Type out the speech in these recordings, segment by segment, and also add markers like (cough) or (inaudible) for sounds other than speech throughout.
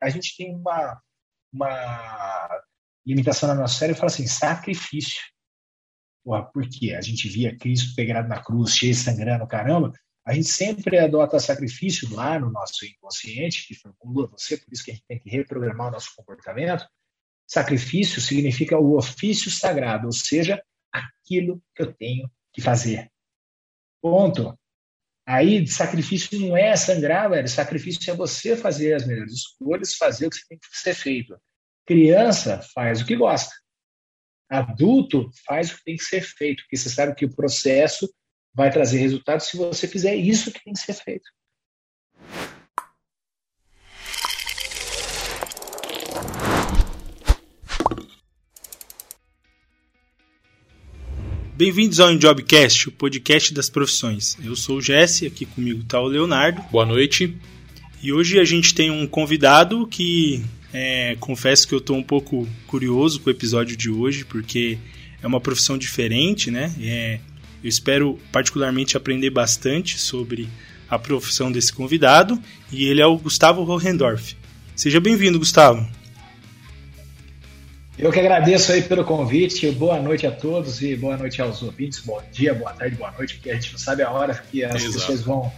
a gente tem uma, uma limitação na nossa série e fala assim, sacrifício. Porra, por quê? A gente via Cristo pegado na cruz, cheio sangrando, caramba. A gente sempre adota sacrifício lá no nosso inconsciente, que formula você, por isso que a gente tem que reprogramar o nosso comportamento. Sacrifício significa o ofício sagrado, ou seja, aquilo que eu tenho que fazer. Ponto. Aí, sacrifício não é sangrar, velho. Sacrifício é você fazer as melhores escolhas, fazer o que tem que ser feito. Criança faz o que gosta. Adulto faz o que tem que ser feito, porque você sabe que o processo vai trazer resultados se você fizer isso que tem que ser feito. Bem-vindos ao Jobcast, o podcast das profissões. Eu sou o Jesse, aqui comigo está o Leonardo. Boa noite. E hoje a gente tem um convidado que é, confesso que eu estou um pouco curioso com o episódio de hoje, porque é uma profissão diferente, né? É, eu espero particularmente aprender bastante sobre a profissão desse convidado e ele é o Gustavo Hohendorf. Seja bem-vindo, Gustavo. Eu que agradeço aí pelo convite. Boa noite a todos e boa noite aos ouvintes. Bom dia, boa tarde, boa noite, porque a gente não sabe a hora que as Exato. pessoas vão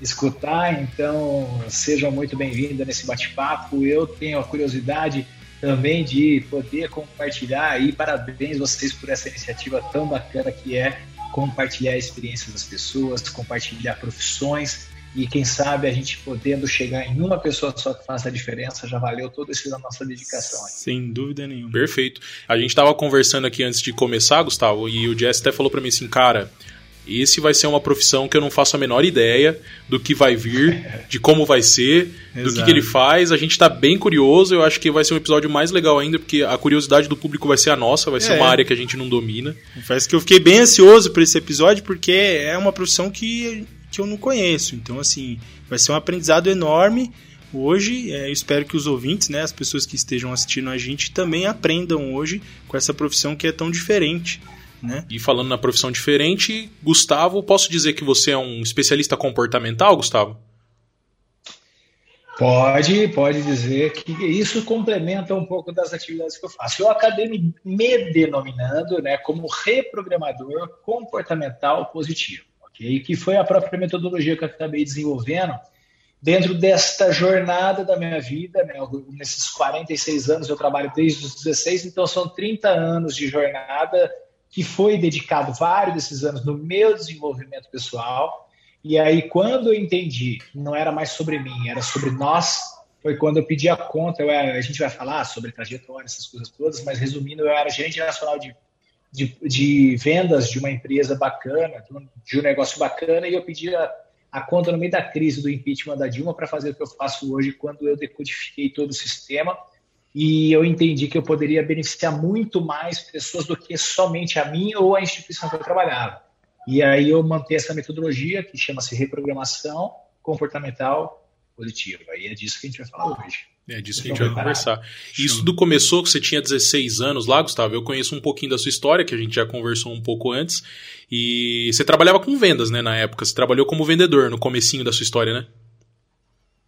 escutar. Então, sejam muito bem-vindos nesse bate-papo. Eu tenho a curiosidade também de poder compartilhar e parabéns vocês por essa iniciativa tão bacana que é compartilhar a experiência das pessoas, compartilhar profissões e quem sabe a gente podendo chegar em uma pessoa só que faça a diferença, já valeu toda essa nossa dedicação. Aqui. Sem dúvida nenhuma. Perfeito. A gente estava conversando aqui antes de começar, Gustavo, e o Jess até falou para mim assim, cara, esse vai ser uma profissão que eu não faço a menor ideia do que vai vir, (laughs) de como vai ser, do que, que, ele faz. A gente está bem curioso. Eu acho que vai ser um episódio mais legal ainda, porque a curiosidade do público vai ser a nossa, vai ser é. uma área que a gente não domina. Confesso que eu fiquei bem ansioso por esse episódio, porque é uma profissão que, que eu não conheço. Então, assim, vai ser um aprendizado enorme. Hoje, é, eu espero que os ouvintes, né, as pessoas que estejam assistindo a gente, também aprendam hoje com essa profissão que é tão diferente. Né? E falando na profissão diferente, Gustavo, posso dizer que você é um especialista comportamental, Gustavo? Pode, pode dizer que isso complementa um pouco das atividades que eu faço. Eu acabei me denominando né, como reprogramador comportamental positivo, ok? Que foi a própria metodologia que eu acabei desenvolvendo dentro desta jornada da minha vida, né? Nesses 46 anos eu trabalho desde os 16, então são 30 anos de jornada que foi dedicado vários desses anos no meu desenvolvimento pessoal. E aí, quando eu entendi não era mais sobre mim, era sobre nós, foi quando eu pedi a conta. Eu era, a gente vai falar sobre trajetória, essas coisas todas, mas resumindo, eu era gerente nacional de, de, de vendas de uma empresa bacana, de um negócio bacana, e eu pedi a, a conta no meio da crise do impeachment da Dilma para fazer o que eu faço hoje quando eu decodifiquei todo o sistema e eu entendi que eu poderia beneficiar muito mais pessoas do que somente a mim ou a instituição que eu trabalhava. E aí eu manter essa metodologia que chama-se reprogramação comportamental positiva. E é disso que a gente vai falar hoje. É disso que a gente vai conversar. Isso tudo começou que você tinha 16 anos lá, Gustavo. Eu conheço um pouquinho da sua história, que a gente já conversou um pouco antes. E você trabalhava com vendas, né, na época. Você trabalhou como vendedor no comecinho da sua história, né?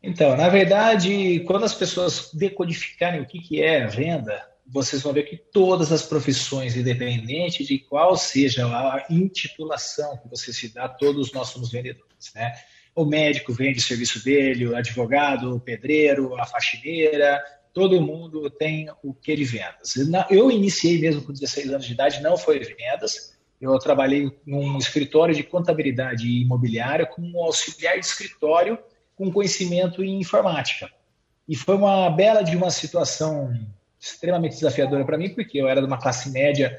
Então, na verdade, quando as pessoas decodificarem o que, que é venda, vocês vão ver que todas as profissões, independente de qual seja a intitulação que você se dá, todos nós somos vendedores, né? O médico vende o serviço dele, o advogado, o pedreiro, a faxineira, todo mundo tem o que de vendas. Eu iniciei mesmo com 16 anos de idade, não foi vendas, eu trabalhei num escritório de contabilidade imobiliária como auxiliar de escritório com conhecimento em informática. E foi uma bela de uma situação extremamente desafiadora para mim, porque eu era de uma classe média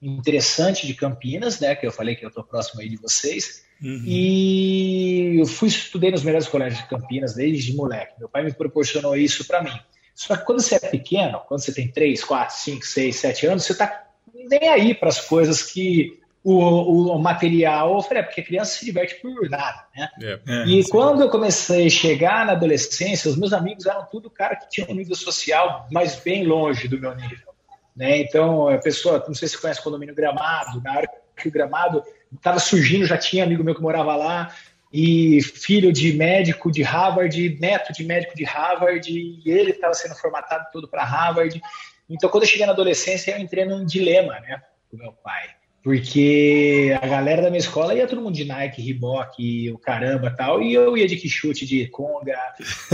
interessante de Campinas, né, que eu falei que eu estou próximo aí de vocês, uhum. e eu fui estudei nos melhores colégios de Campinas desde moleque. Meu pai me proporcionou isso para mim. Só que quando você é pequeno, quando você tem 3, 4, 5, 6, 7 anos, você está nem aí para as coisas que o, o material, é porque a criança se diverte por nada, né? É, é, e sim. quando eu comecei a chegar na adolescência, os meus amigos eram tudo cara que tinha um nível social, mas bem longe do meu nível. Né? Então, a pessoa, não sei se você conhece o condomínio Gramado, na hora que o Gramado estava surgindo, já tinha amigo meu que morava lá, e filho de médico de Harvard, neto de médico de Harvard, e ele estava sendo formatado todo para Harvard. Então, quando eu cheguei na adolescência, eu entrei num dilema, né, com meu pai. Porque a galera da minha escola ia todo mundo de Nike, Reebok, o caramba tal, e eu ia de quichute, de conga,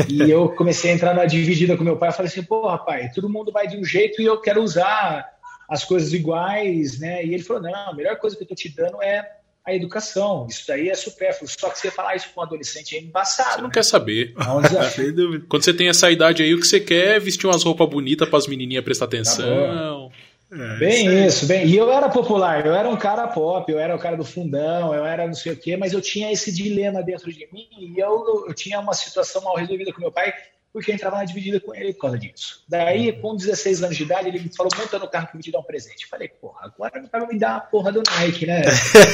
e eu comecei a entrar na dividida com meu pai, eu falei assim, pô, rapaz, todo mundo vai de um jeito e eu quero usar as coisas iguais, né? E ele falou, não, a melhor coisa que eu tô te dando é a educação. Isso daí é supérfluo. Só que você falar isso com um adolescente é embaçado. Você não né? quer saber. É (laughs) Quando você tem essa idade aí, o que você quer é vestir umas roupas bonitas para as menininhas prestar tá atenção. Tá é, bem isso, bem. E eu era popular, eu era um cara pop, eu era o cara do fundão, eu era não sei o quê, mas eu tinha esse dilema dentro de mim e eu, eu tinha uma situação mal resolvida com meu pai porque eu entrava na dividida com ele por causa disso. Daí, uhum. com 16 anos de idade, ele me falou, monta no carro que eu vou te dar um presente. Eu falei, porra, agora não vai me dar a porra do Nike, né?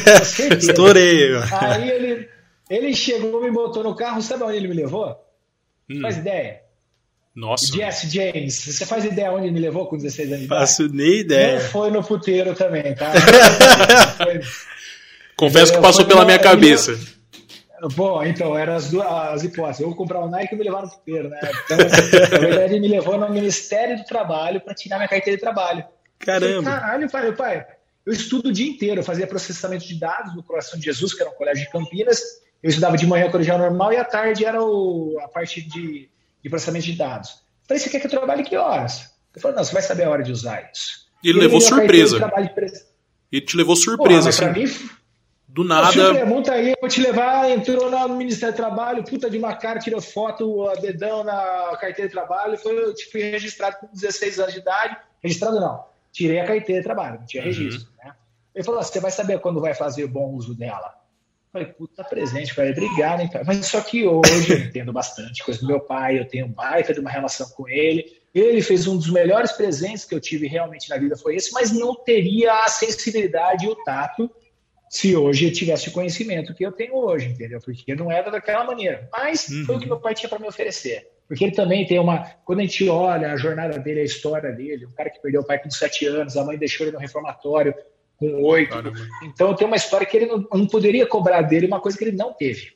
(laughs) Estourei. Aí ele, ele chegou, me botou no carro, sabe onde ele me levou? Hum. Faz ideia. Nossa. Jesse James, você faz ideia onde me levou com 16 anos de idade? Faço nem ideia. Não foi no puteiro também, tá? (laughs) Confesso que passou pela minha cabeça. Bom, então, eram as duas as hipóteses. Eu comprar o Nike e me levar no puteiro, né? Então, na verdade, ele me levou no Ministério do Trabalho para tirar minha carteira de trabalho. Caramba! Falei, Caralho, pai, pai, eu estudo o dia inteiro, eu fazia processamento de dados no Coração de Jesus, que era um colégio de Campinas. Eu estudava de manhã colegial normal e à tarde era o, a parte de, de processamento de dados. Falei, você quer que eu trabalhe que horas? Ele falou, não, você vai saber a hora de usar isso. E ele, ele levou surpresa. Ele te levou surpresa. Porra, assim. Pra mim, do nada. Pergunta aí, eu vou te levar, entrou no Ministério do Trabalho, puta de uma cara, tirou foto, a dedão na carteira de trabalho, foi, tipo, registrado com 16 anos de idade. Registrado não, tirei a carteira de trabalho, não tinha uhum. registro. Né? Ele falou: você vai saber quando vai fazer bom uso dela. Eu falei, puta presente, falei, obrigado, hein. Mas só que hoje eu entendo bastante coisa do meu pai, eu tenho um baita de uma relação com ele. Ele fez um dos melhores presentes que eu tive realmente na vida, foi esse, mas não teria a sensibilidade e o tato se hoje eu tivesse o conhecimento que eu tenho hoje, entendeu? Porque não era daquela maneira. Mas uhum. foi o que meu pai tinha para me oferecer. Porque ele também tem uma. Quando a gente olha a jornada dele, a história dele, um cara que perdeu o pai com sete anos, a mãe deixou ele no reformatório com oito. Então tem uma história que ele não, não, poderia cobrar dele, uma coisa que ele não teve.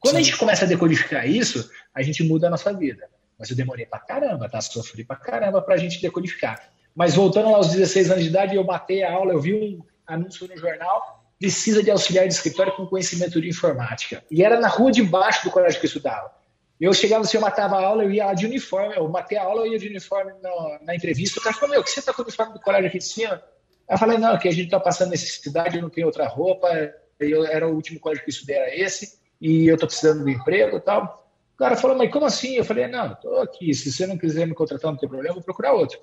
Quando Sim. a gente começa a decodificar isso, a gente muda a nossa vida. Mas eu demorei pra caramba, tá? Sofri pra caramba pra gente decodificar. Mas voltando aos 16 anos de idade, eu matei a aula, eu vi um anúncio no jornal precisa de auxiliar de escritório com conhecimento de informática. E era na rua de baixo do colégio que eu estudava. Eu chegava, se eu matava a aula, eu ia lá de uniforme, eu matei a aula, eu ia de uniforme na, na entrevista. O cara falou, meu, que você está com o uniforme do colégio aqui de cima? Eu falei, não, que a gente está passando necessidade, eu não tenho outra roupa, eu, era o último colégio que eu estudei, era esse, e eu estou precisando de emprego e tal. O cara falou, mas como assim? Eu falei, não, estou aqui, se você não quiser me contratar, não tem problema, vou procurar outro.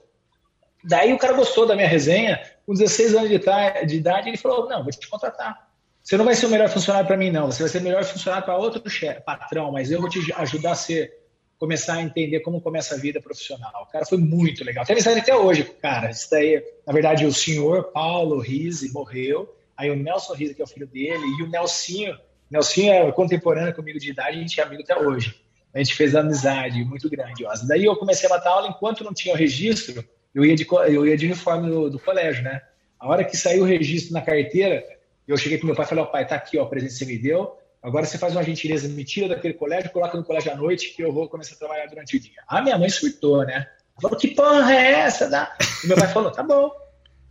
Daí o cara gostou da minha resenha, com 16 anos de, idade, ele falou: Não, vou te contratar. Você não vai ser o melhor funcionário para mim, não. Você vai ser o melhor funcionário para outro chefe, patrão, mas eu vou te ajudar a ser, começar a entender como começa a vida profissional. O cara foi muito legal. Tem amizade até hoje, cara. Isso daí, na verdade, o senhor Paulo Rise morreu. Aí o Nelson Rise, que é o filho dele, e o Nelsinho. Nelsinho é contemporâneo comigo de idade, a gente é amigo até hoje. A gente fez amizade muito grandiosa. Daí eu comecei a matar aula enquanto não tinha o registro eu ia de, eu ia de uniforme do, do, colégio, né? A hora que saiu o registro na carteira, eu cheguei pro meu pai e falei, ó, oh, pai, tá aqui, ó, o presente que você me deu, agora você faz uma gentileza, me tira daquele colégio, coloca no colégio à noite, que eu vou começar a trabalhar durante o dia. A minha mãe surtou, né? Falou, que porra é essa? Da? E meu pai falou, tá bom.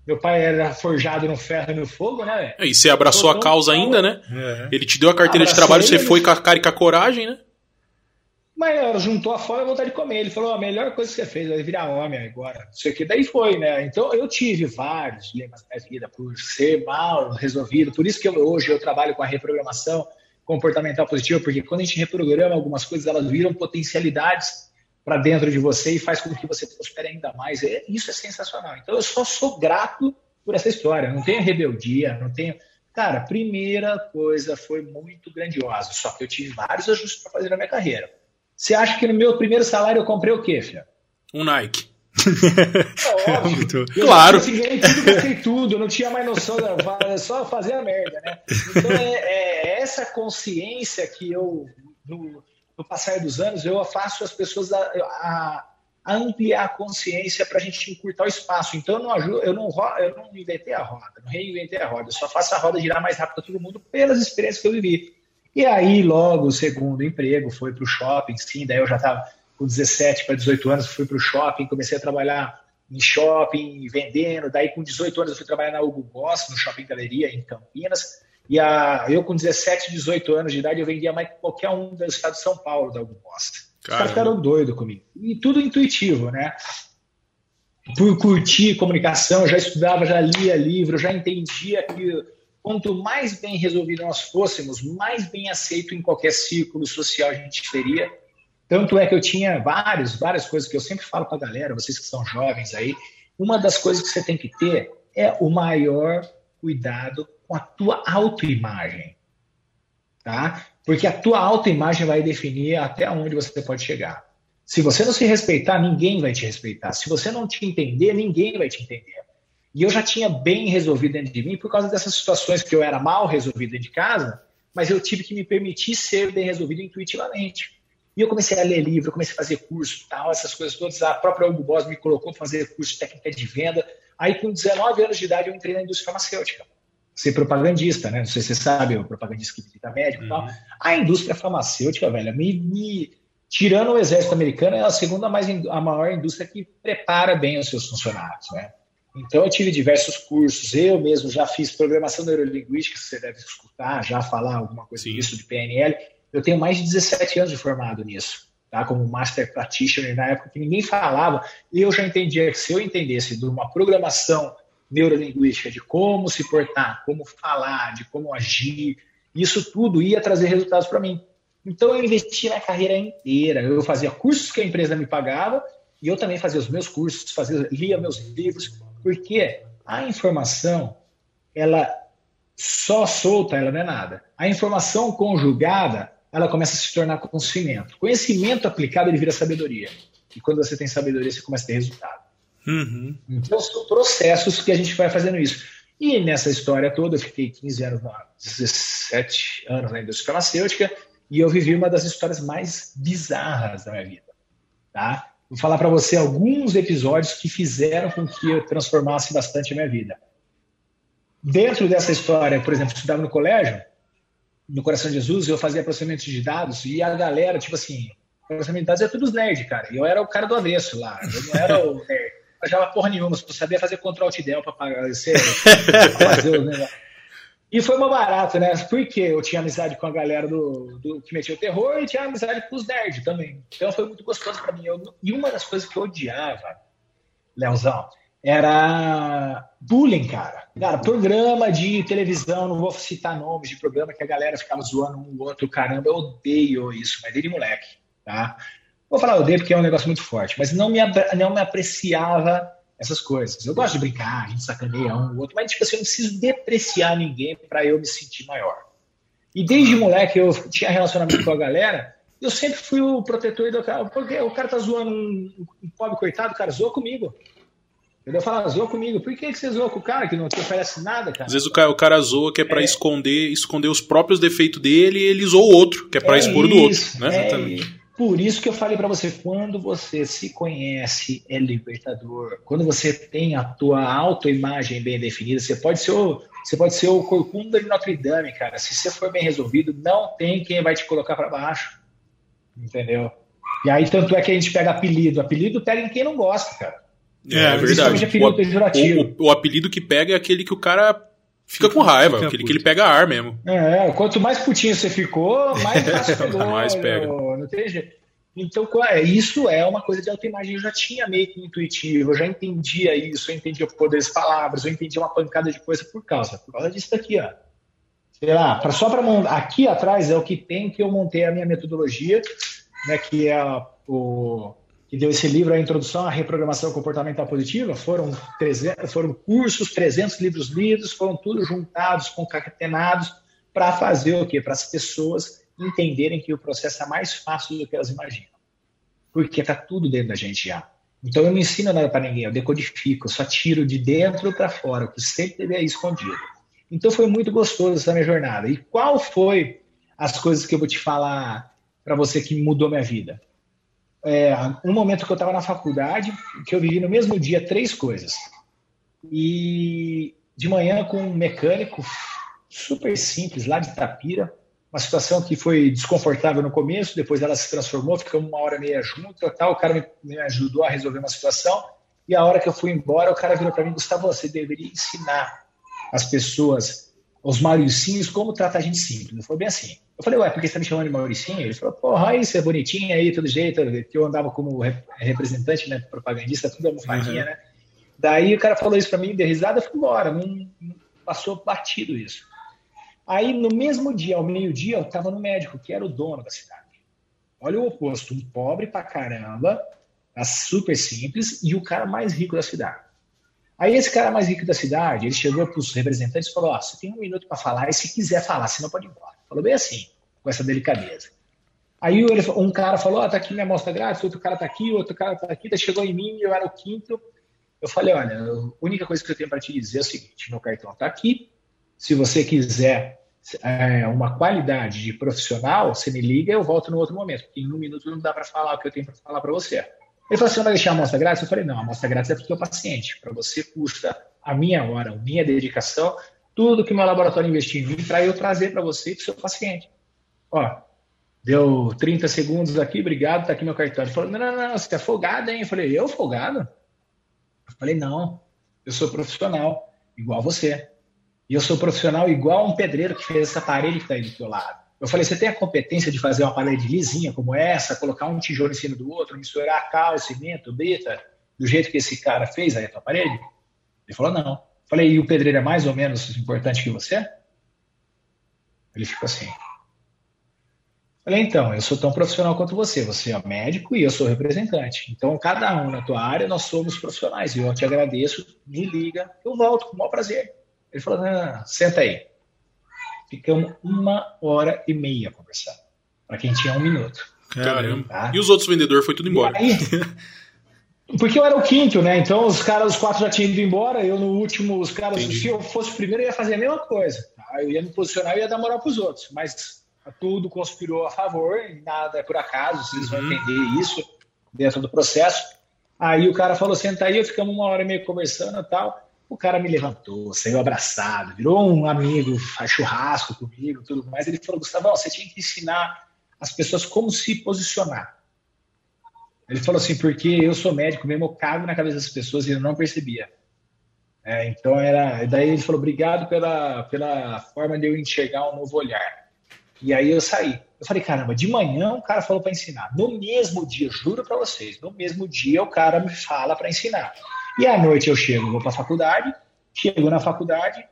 Meu pai era forjado no ferro e no fogo, né? E você abraçou a causa ainda, né? É. Ele te deu a carteira Abracei de trabalho, você foi com a cara e com a coragem, né? Mas juntou a fome e a vontade de comer. Ele falou: a melhor coisa que você fez é virar homem agora. Isso aqui. Daí foi, né? Então eu tive vários dilemas na vida por ser mal resolvido. Por isso que eu, hoje eu trabalho com a reprogramação comportamental positiva, porque quando a gente reprograma algumas coisas, elas viram potencialidades para dentro de você e faz com que você prospere ainda mais. É, isso é sensacional. Então eu só sou grato por essa história. Não tenho rebeldia, não tenho. Cara, primeira coisa foi muito grandiosa. Só que eu tive vários ajustes para fazer na minha carreira. Você acha que no meu primeiro salário eu comprei o quê, filho? Um Nike. É (laughs) óbvio. Eu claro. Eu ganhei tudo, gastei tudo, eu não tinha mais noção, só fazer a merda, né? Então é, é essa consciência que eu, no, no, passar dos anos, eu faço as pessoas a, a, a ampliar a consciência para a gente encurtar o espaço. Então eu não, ajudo, eu, não, eu não inventei a roda, não reinventei a roda, eu só faço a roda girar mais rápido para todo mundo pelas experiências que eu vivi. E aí, logo, o segundo emprego foi para o shopping, sim, daí eu já estava com 17 para 18 anos, fui para o shopping, comecei a trabalhar em shopping, vendendo, daí com 18 anos eu fui trabalhar na Hugo Boss, no Shopping Galeria, em Campinas, e a, eu com 17, 18 anos de idade, eu vendia mais que qualquer um do estado de São Paulo da Hugo Boss. Os caras ficaram doidos comigo. E tudo intuitivo, né? Por curtir comunicação, já estudava, já lia livro, já entendia que quanto mais bem resolvido nós fôssemos, mais bem aceito em qualquer círculo social a gente teria. Tanto é que eu tinha vários, várias coisas que eu sempre falo para a galera, vocês que são jovens aí, uma das coisas que você tem que ter é o maior cuidado com a tua autoimagem, tá? Porque a tua autoimagem vai definir até onde você pode chegar. Se você não se respeitar, ninguém vai te respeitar. Se você não te entender, ninguém vai te entender. E eu já tinha bem resolvido dentro de mim por causa dessas situações que eu era mal resolvido dentro de casa, mas eu tive que me permitir ser bem resolvido intuitivamente. E eu comecei a ler livro, comecei a fazer curso, tal, essas coisas todas. A própria Hugo Boss me colocou para fazer curso de técnica de venda. Aí, com 19 anos de idade, eu entrei na indústria farmacêutica. Ser propagandista, né? Não sei se você sabe, o propagandista que visita médico e uhum. tal. A indústria farmacêutica, velho, me, me, tirando o exército americano, é a segunda mais, a maior indústria que prepara bem os seus funcionários, né? Então, eu tive diversos cursos. Eu mesmo já fiz programação neurolinguística, você deve escutar, já falar alguma coisa Sim. disso de PNL. Eu tenho mais de 17 anos de formado nisso, tá? como Master Practitioner, na época que ninguém falava. E eu já entendia que se eu entendesse de uma programação neurolinguística, de como se portar, como falar, de como agir, isso tudo ia trazer resultados para mim. Então, eu investi na carreira inteira. Eu fazia cursos que a empresa me pagava e eu também fazia os meus cursos, fazia, lia meus livros, porque a informação, ela só solta, ela não é nada. A informação conjugada, ela começa a se tornar conhecimento. Conhecimento aplicado, ele vira sabedoria. E quando você tem sabedoria, você começa a ter resultado. Uhum. Então, são processos que a gente vai fazendo isso. E nessa história toda, eu fiquei 15 anos, 17 anos na indústria farmacêutica, e eu vivi uma das histórias mais bizarras da minha vida. Tá? Vou falar para você alguns episódios que fizeram com que eu transformasse bastante a minha vida. Dentro dessa história, por exemplo, eu estudava no colégio, no Coração de Jesus, eu fazia processamento de dados e a galera, tipo assim, processamento de dados é tudo os nerds, cara. E eu era o cara do avesso lá. Eu não era o nerd. Eu já porra nenhuma, eu sabia fazer Ctrl Alt Del para (laughs) fazer o negócio. E foi uma barato, né? Porque eu tinha amizade com a galera do, do que metia o terror e tinha amizade com os nerds também. Então foi muito gostoso para mim. Eu, e uma das coisas que eu odiava, Leozão, era bullying, cara. Cara, programa de televisão, não vou citar nomes de programa que a galera ficava zoando um outro, caramba, eu odeio isso, mas desde moleque, tá? Vou falar odeio porque é um negócio muito forte, mas não me, não me apreciava essas coisas. Eu gosto de brincar, a gente sacaneia um ou outro, mas tipo assim, eu não preciso depreciar ninguém para eu me sentir maior. E desde moleque eu tinha relacionamento com a galera, eu sempre fui o protetor do cara, porque o cara tá zoando um, um pobre coitado, o cara zoou comigo. Entendeu? Fala, zoou comigo. Por que, que você zoou com o cara que não te oferece nada, cara? Às vezes o cara, o cara zoa que é para é. esconder, esconder os próprios defeitos dele e ele zoou o outro, que é para é expor isso, do outro. Né? É Exatamente. Por isso que eu falei para você, quando você se conhece, é libertador. Quando você tem a tua autoimagem bem definida, você pode ser o, você pode ser o corcunda de Notre Dame, cara. Se você for bem resolvido, não tem quem vai te colocar para baixo. Entendeu? E aí, tanto é que a gente pega apelido. Apelido pega em quem não gosta, cara. É, é verdade. O, o, o, apelido que pega é aquele que o cara fica com raiva, fica aquele puto. que ele pega ar mesmo. É, quanto mais putinho você ficou, mais (laughs) fácil pegou. mais pega. Não tem jeito. Então, é, isso é uma coisa de autoimagem. Eu já tinha meio que intuitivo, eu já entendia isso, eu entendia o poder das palavras, eu entendia uma pancada de coisa por causa. Por causa disso daqui, ó. Sei lá, pra, só para aqui atrás é o que tem que eu montei a minha metodologia, né, que é o que deu esse livro, a Introdução à Reprogramação Comportamental Positiva, foram, 300, foram cursos, 300 livros lidos, foram tudo juntados, concatenados, para fazer o quê? Para as pessoas entenderem que o processo é mais fácil do que elas imaginam. Porque está tudo dentro da gente já. Então eu não ensino nada para ninguém, eu decodifico, eu só tiro de dentro para fora, o que sempre aí escondido. Então foi muito gostoso essa minha jornada. E qual foi as coisas que eu vou te falar para você que mudou minha vida? É, um momento que eu estava na faculdade, que eu vivi no mesmo dia três coisas. E de manhã com um mecânico super simples lá de Tapira, uma situação que foi desconfortável no começo, depois ela se transformou, ficamos uma hora e meia junto, tal, o cara me, ajudou a resolver uma situação, e a hora que eu fui embora, o cara virou para mim, Gustavo, você deveria ensinar as pessoas, os mauricinhos, como tratar a gente simples. Ele falou bem assim. Eu falei, ué, por que você tá me chamando de mauricinho? Ele falou, porra, isso é bonitinho aí, todo jeito, que eu andava como representante, né, propagandista, tudo almofadinha, uhum. né? Daí o cara falou isso para mim, deu risada, eu fui embora, não, não passou batido isso. Aí, no mesmo dia, ao meio-dia, eu estava no médico, que era o dono da cidade. Olha o oposto, um pobre pra caramba, tá super simples, e o cara mais rico da cidade. Aí esse cara mais rico da cidade, ele chegou para os representantes e falou, oh, você tem um minuto para falar, e se quiser falar, você não pode ir embora. Falou bem assim, com essa delicadeza. Aí um cara falou, ó, oh, tá aqui minha amostra grátis, outro cara tá aqui, outro cara tá aqui, chegou em mim, eu era o quinto. Eu falei, olha, a única coisa que eu tenho para te dizer é o seguinte, meu cartão tá aqui, se você quiser é, uma qualidade de profissional, você me liga, eu volto no outro momento, porque em um minuto não dá para falar o que eu tenho para falar para você. Ele falou assim: vai deixar a amostra grátis? Eu falei: não, a amostra grátis é para o seu paciente. Para você custa a minha hora, a minha dedicação, tudo que meu laboratório investiu em mim para eu trazer para você e para o seu paciente. Ó, deu 30 segundos aqui, obrigado, tá aqui meu cartão. Ele falou: não, não, não, você é folgado, hein? Eu falei: eu folgado? Eu falei: não, eu sou profissional, igual você. E eu sou profissional igual um pedreiro que fez essa parede que está aí do teu lado. Eu falei, você tem a competência de fazer uma parede lisinha como essa, colocar um tijolo em cima do outro, misturar cal, cimento, brita, do jeito que esse cara fez aí a tua parede? Ele falou, não. Eu falei, e o pedreiro é mais ou menos importante que você? Ele ficou assim. Eu falei, então, eu sou tão profissional quanto você. Você é médico e eu sou representante. Então, cada um na tua área, nós somos profissionais. E eu te agradeço, me liga, eu volto com o maior prazer. Ele falou: não, senta aí. Ficamos uma hora e meia conversando. Para quem tinha um minuto. Caramba. Tá? E os outros vendedores foi tudo embora. Aí, (laughs) porque eu era o quinto, né? Então os caras, os quatro já tinham ido embora. Eu no último, os caras, Entendi. se eu fosse o primeiro, eu ia fazer a mesma coisa. Tá? Eu ia me posicionar e ia dar moral para os outros. Mas tudo conspirou a favor, nada é por acaso, vocês uhum. vão entender isso dentro do processo. Aí o cara falou: senta aí, ficamos uma hora e meia conversando e tal. O cara me levantou, saiu abraçado, virou um amigo, faz churrasco comigo, tudo mais. Ele falou, Gustavo, você tinha que ensinar as pessoas como se posicionar. Ele falou assim, porque eu sou médico mesmo, eu cago na cabeça das pessoas e eu não percebia. É, então era. Daí ele falou, obrigado pela, pela forma de eu enxergar um novo olhar. E aí eu saí. Eu falei, caramba, de manhã o cara falou para ensinar. No mesmo dia, juro para vocês, no mesmo dia o cara me fala para ensinar. E à noite eu chego, vou para a faculdade, chego na faculdade,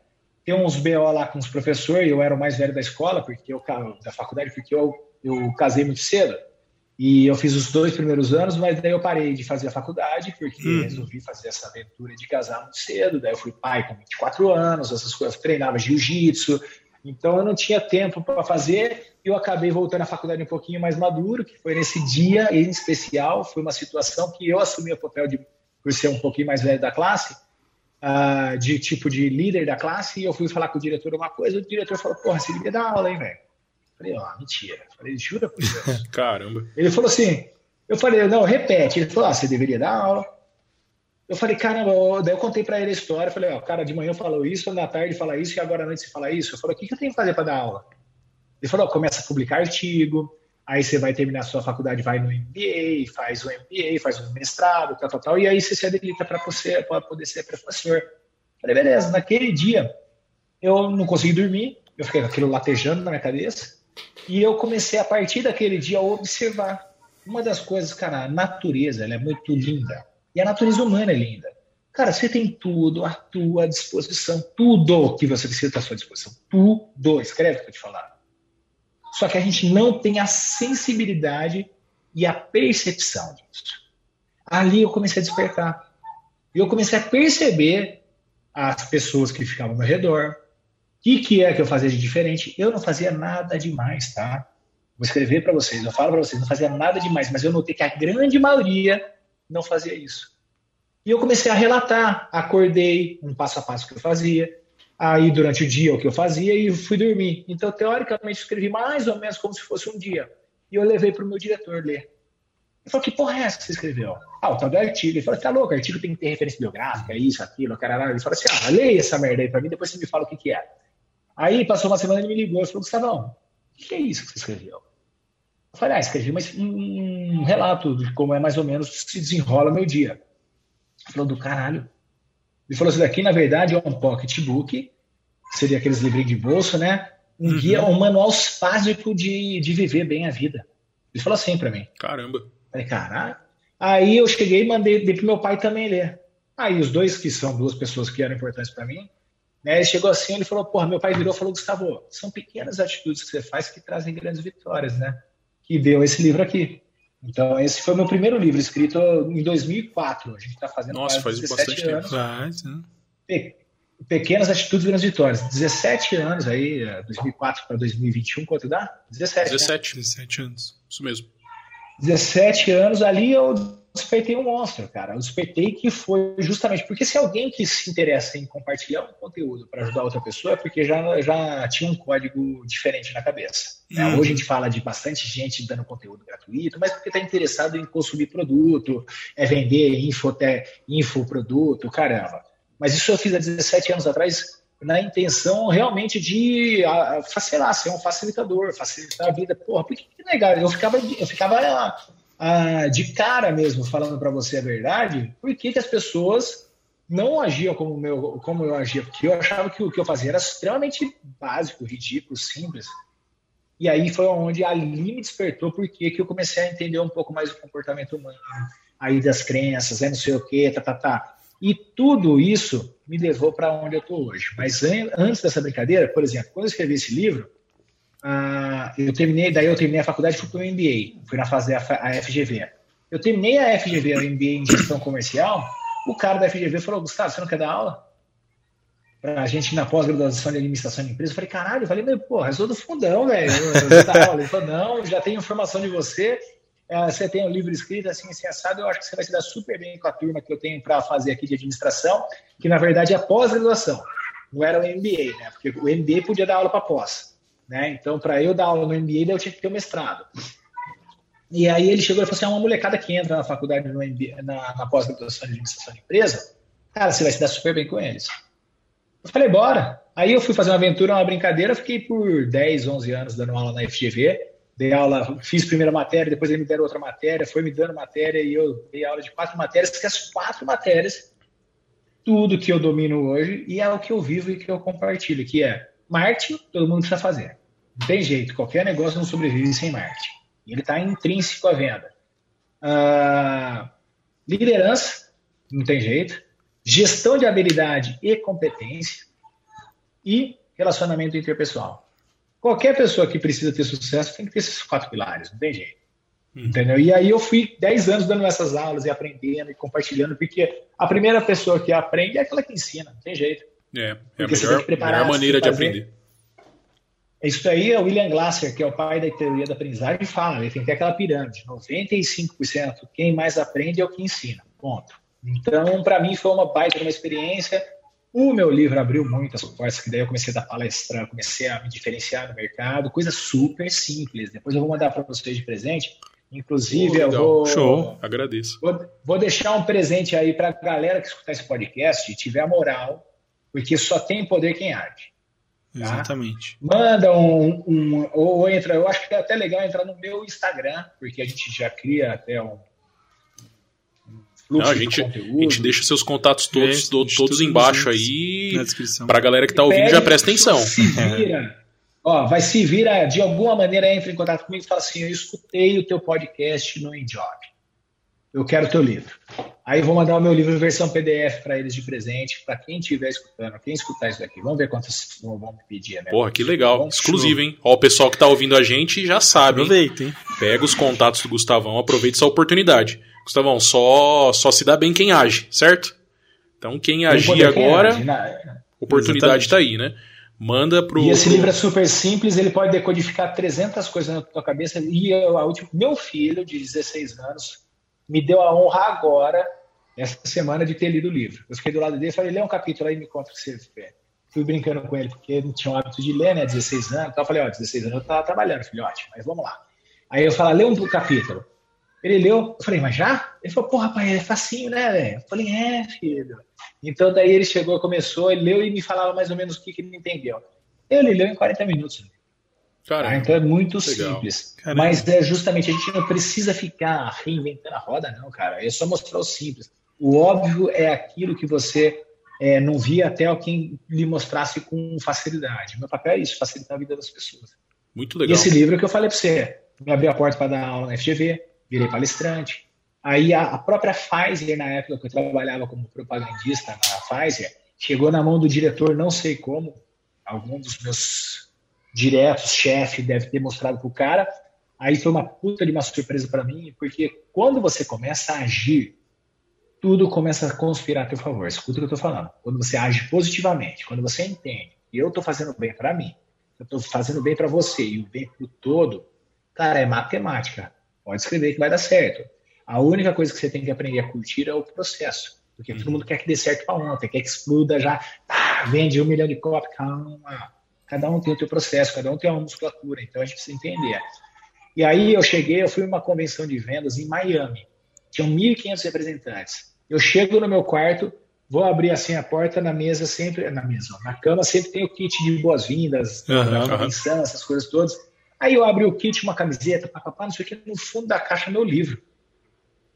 tem uns BO lá com os professores, eu era o mais velho da escola, porque eu, da faculdade, porque eu, eu casei muito cedo. E eu fiz os dois primeiros anos, mas daí eu parei de fazer a faculdade, porque hum. resolvi fazer essa aventura de casar muito cedo. Daí eu fui pai com 24 anos, essas coisas, treinava jiu-jitsu. Então eu não tinha tempo para fazer e eu acabei voltando à faculdade um pouquinho mais maduro, que foi nesse dia em especial. Foi uma situação que eu assumi o papel de por ser um pouquinho mais velho da classe, uh, de tipo de líder da classe, e eu fui falar com o diretor uma coisa, o diretor falou, porra, você devia dar aula, hein, velho? Falei, ó, oh, mentira. Falei, jura por Deus. (laughs) Caramba. Ele falou assim, eu falei, não, repete. Ele falou, ah, você deveria dar aula. Eu falei, caramba, daí eu contei para ele a história, falei, ó, o cara de manhã falou isso, na tarde fala isso, e agora à noite você fala isso. Eu falei, o que, que eu tenho que fazer para dar aula? Ele falou, começa a publicar artigo, aí você vai terminar a sua faculdade, vai no MBA, faz o MBA, faz o mestrado, tal, tal, tal, e aí você se habilita para você pra poder ser professor. Falei, beleza, naquele dia eu não consegui dormir, eu fiquei aquilo latejando na minha cabeça, e eu comecei a partir daquele dia a observar. Uma das coisas, cara, a natureza, ela é muito linda, e a natureza humana é linda. Cara, você tem tudo à tua disposição, tudo que você precisa à sua disposição, tudo. Escreve o que eu te falar só que a gente não tem a sensibilidade e a percepção disso. Ali eu comecei a despertar. E eu comecei a perceber as pessoas que ficavam ao meu redor. O que, que é que eu fazia de diferente? Eu não fazia nada demais, tá? Vou escrever para vocês, eu falo para vocês, não fazia nada demais, mas eu notei que a grande maioria não fazia isso. E eu comecei a relatar, acordei, um passo a passo que eu fazia, aí durante o dia o que eu fazia e fui dormir. Então, teoricamente, escrevi mais ou menos como se fosse um dia. E eu levei para o meu diretor ler. Ele falou, que porra é essa que você escreveu? Ah, o tal do artigo. Ele falou, tá louco, artigo tem que ter referência biográfica, isso, aquilo, caralho. Ele falou assim, ah, leia essa merda aí para mim, depois você me fala o que que é. Aí, passou uma semana, ele me ligou e falou, Gustavão, o que é isso que você escreveu? Eu falei, ah, escrevi mas um, relato de como é mais ou menos se desenrola meu dia. Ele falou, do caralho. Ele falou, isso daqui, na verdade, é um pocketbook, seria aqueles livrinhos de bolso, né? Um uhum. guia, um manual básico de, de viver bem a vida. Ele falou assim para mim. Caramba. Falei, caralho. Aí eu cheguei e mandei, dei pro meu pai também ler. Aí os dois, que são duas pessoas que eram importantes para mim, né, ele chegou assim, ele falou, porra, meu pai virou e falou, Gustavo, são pequenas atitudes que você faz que trazem grandes vitórias, né? Que deu esse livro aqui. Então, esse foi o meu primeiro livro, escrito em 2004. A gente está fazendo Nossa, faz bastante anos. tempo. Pe pequenas atitudes, grandes vitórias. 17 anos aí, 2004 para 2021, quanto dá? 17. 17, né? 17 anos, isso mesmo. 17 anos ali eu despertei um monstro, cara. Eu despertei que foi justamente porque se alguém que se interessa em compartilhar um conteúdo para ajudar outra pessoa é porque já, já tinha um código diferente na cabeça. Né? Uhum. Hoje a gente fala de bastante gente dando conteúdo gratuito, mas porque está interessado em consumir produto, é vender info, infoproduto, caramba. Mas isso eu fiz há 17 anos atrás na intenção realmente de facilitar, ser um facilitador, facilitar a vida. Porra, por que, que negar? Eu ficava, eu ficava ah, de cara mesmo, falando para você a verdade, por que, que as pessoas não agiam como, meu, como eu agia? Porque eu achava que o que eu fazia era extremamente básico, ridículo, simples. E aí foi onde ali me despertou, porque que eu comecei a entender um pouco mais o comportamento humano, aí das crenças, é não sei o que, tá, tá, tá. E tudo isso me levou para onde eu estou hoje. Mas antes dessa brincadeira, por exemplo, quando eu escrevi esse livro, ah, eu terminei, daí eu terminei a faculdade e fui para o MBA, fui na fase a, a FGV. Eu terminei a FGV, o MBA em gestão comercial, o cara da FGV falou, Gustavo, você não quer dar aula? Pra gente na pós-graduação de administração de empresa, eu falei, caralho, eu falei, meu, porra, eu sou do fundão, velho. Ele falou, não, já tenho informação de você, é, você tem um livro escrito assim, assim, assado, eu acho que você vai se dar super bem com a turma que eu tenho para fazer aqui de administração, que na verdade é pós-graduação, não era o MBA, né? Porque o MBA podia dar aula para pós. Né? Então, para eu dar aula no MBA, eu tinha que ter o um mestrado. E aí ele chegou e falou assim: é uma molecada que entra na faculdade no MBA, na, na pós-graduação de administração de empresa, cara, você vai se dar super bem com eles. Eu falei, bora. Aí eu fui fazer uma aventura, uma brincadeira, fiquei por 10, 11 anos dando aula na FGV, dei aula, fiz primeira matéria, depois eles me deram outra matéria, foi me dando matéria e eu dei aula de quatro matérias, que as quatro matérias, tudo que eu domino hoje e é o que eu vivo e que eu compartilho, que é marketing, todo mundo precisa fazer. Não tem jeito, qualquer negócio não sobrevive sem marketing. Ele está intrínseco à venda. Uh, liderança, não tem jeito. Gestão de habilidade e competência. E relacionamento interpessoal. Qualquer pessoa que precisa ter sucesso tem que ter esses quatro pilares, não tem jeito. Uhum. Entendeu? E aí eu fui 10 anos dando essas aulas e aprendendo e compartilhando, porque a primeira pessoa que aprende é aquela que ensina, não tem jeito. É, é a melhor, melhor maneira de aprender. Isso aí é o William Glasser, que é o pai da teoria da aprendizagem, fala, ele tem que ter aquela pirâmide, 95% quem mais aprende é o que ensina, ponto. Então, para mim foi uma baita uma experiência, o meu livro abriu muitas portas, que daí eu comecei a dar palestra, comecei a me diferenciar no mercado, coisa super simples, depois eu vou mandar para vocês de presente, inclusive oh, eu vou... Show, agradeço. Vou, vou deixar um presente aí para a galera que escutar esse podcast e tiver a moral, porque só tem poder quem age. Tá? Exatamente. Manda um, um, ou entra, eu acho que é até legal entrar no meu Instagram, porque a gente já cria até um, Não, a gente, a gente deixa seus contatos todos, é, todos, todos embaixo aí. Na descrição. Pra galera que tá ouvindo já presta atenção. Se vira. Ó, vai se vira, de alguma maneira entra em contato comigo e fala assim: Eu escutei o teu podcast no Enjob. Eu quero o teu livro. Aí vou mandar o meu livro em versão PDF para eles de presente, para quem estiver escutando, quem escutar isso daqui. Vamos ver quantos vão me pedir, né? Porra, que legal. Exclusivo, hein? Ó, o pessoal que tá ouvindo a gente já sabe. Aproveita, hein? Pega os contatos do Gustavão, aproveita essa oportunidade. Gustavão, só, só se dá bem quem age, certo? Então, quem agir agora, quem age, né? oportunidade está aí, né? Manda pro. E esse livro é super simples, ele pode decodificar 300 coisas na tua cabeça. E eu, a última, meu filho, de 16 anos, me deu a honra agora essa semana de ter lido o livro. Eu fiquei do lado dele e falei, lê um capítulo aí e me conta o que você vê. Fui brincando com ele, porque ele tinha o hábito de ler, né, 16 anos. Então eu falei, ó, 16 anos eu tava trabalhando, filhote, mas vamos lá. Aí eu falei, lê um capítulo. Ele leu, eu falei, mas já? Ele falou, porra, pai, é facinho, né, velho? Eu falei, é, filho. Então daí ele chegou, começou, ele leu e me falava mais ou menos o que, que ele entendeu. Ele leu em 40 minutos. Tá? Então é muito Legal. simples. Caramba. Mas é justamente, a gente não precisa ficar reinventando a roda, não, cara. É só mostrar o simples. O óbvio é aquilo que você é, não via até alguém lhe mostrasse com facilidade. Meu papel é isso, facilitar a vida das pessoas. Muito legal. E esse livro que eu falei para você, me abriu a porta para dar aula na FGV, virei palestrante. Aí a, a, própria Pfizer, na época que eu trabalhava como propagandista na Pfizer, chegou na mão do diretor, não sei como, algum dos meus diretos, chefe, deve ter mostrado para o cara. Aí foi uma puta de uma surpresa para mim, porque quando você começa a agir, tudo começa a conspirar a teu favor. Escuta o que eu estou falando. Quando você age positivamente, quando você entende, e eu estou fazendo bem para mim, eu estou fazendo bem para você e o bem para o todo, cara, é matemática. Pode escrever que vai dar certo. A única coisa que você tem que aprender a curtir é o processo. Porque todo mundo quer que dê certo para ontem, quer que exploda já, ah, vende um milhão de cópias, calma. Cada um tem o seu processo, cada um tem uma musculatura, então a gente precisa entender. E aí eu cheguei, eu fui uma convenção de vendas em Miami. Tinham 1.500 representantes. Eu chego no meu quarto, vou abrir assim a porta na mesa sempre, na mesa, na cama sempre tem o kit de boas-vindas, uhum, convenção, essas coisas todas. Aí eu abri o kit, uma camiseta, papapá, não sei o que, no fundo da caixa meu livro.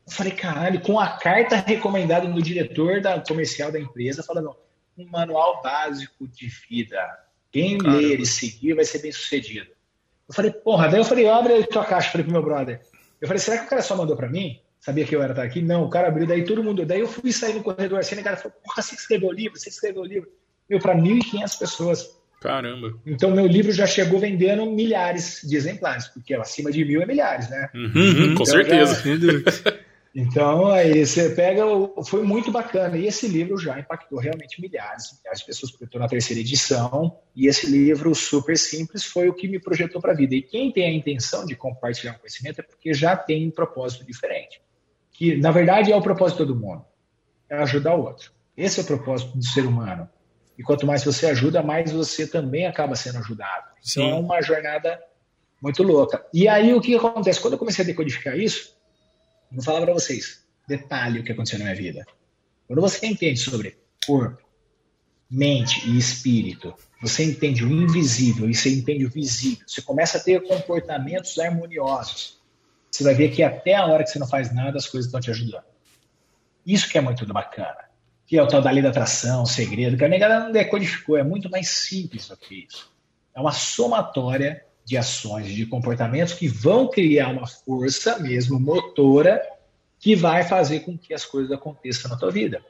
Eu falei, caralho, com a carta recomendada do diretor da comercial da empresa, falando um manual básico de vida. Quem Caramba. ler e seguir vai ser bem sucedido. Eu falei, porra, daí eu falei, abre aí tua caixa, falei pro meu brother. Eu falei, será que o cara só mandou para mim? Sabia que eu era estar aqui? Não, o cara abriu, daí todo mundo. Daí eu fui sair no corredor assim, e o cara falou, porra, você escreveu o livro, você escreveu o livro. Meu, para 1.500 pessoas. Caramba. Então, meu livro já chegou vendendo milhares de exemplares, porque acima de mil é milhares, né? Uhum, então, com certeza. Já... (laughs) Então, aí você pega, foi muito bacana. E esse livro já impactou realmente milhares, milhares de pessoas, porque eu estou na terceira edição. E esse livro super simples foi o que me projetou para a vida. E quem tem a intenção de compartilhar um conhecimento é porque já tem um propósito diferente. Que, na verdade, é o propósito do mundo: é ajudar o outro. Esse é o propósito do ser humano. E quanto mais você ajuda, mais você também acaba sendo ajudado. Então, Sim. Então, é uma jornada muito louca. E aí, o que acontece? Quando eu comecei a decodificar isso, Vou falar para vocês, detalhe o que aconteceu na minha vida. Quando você entende sobre corpo, mente e espírito, você entende o invisível e você entende o visível, você começa a ter comportamentos harmoniosos. Você vai ver que até a hora que você não faz nada, as coisas estão te ajudando. Isso que é muito bacana. Que é o tal da lei da atração, o segredo, que a negada não decodificou, é muito mais simples do que isso. É uma somatória de ações, de comportamentos que vão criar uma força mesmo motora que vai fazer com que as coisas aconteçam na tua vida.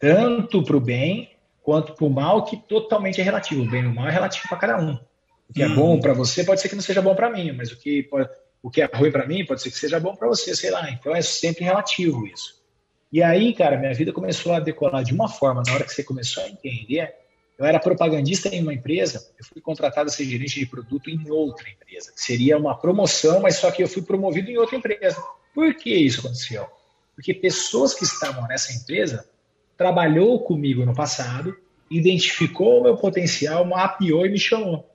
Tanto para o bem quanto para o mal, que totalmente é relativo. O bem e o mal é relativo para cada um. O que é hum. bom para você pode ser que não seja bom para mim, mas o que, pode, o que é ruim para mim pode ser que seja bom para você, sei lá. Então é sempre relativo isso. E aí, cara, minha vida começou a decolar de uma forma, na hora que você começou a entender eu era propagandista em uma empresa, eu fui contratado a ser gerente de produto em outra empresa. Seria uma promoção, mas só que eu fui promovido em outra empresa. Por que isso aconteceu? Porque pessoas que estavam nessa empresa trabalhou comigo no passado, identificou o meu potencial, mapeou e me chamou.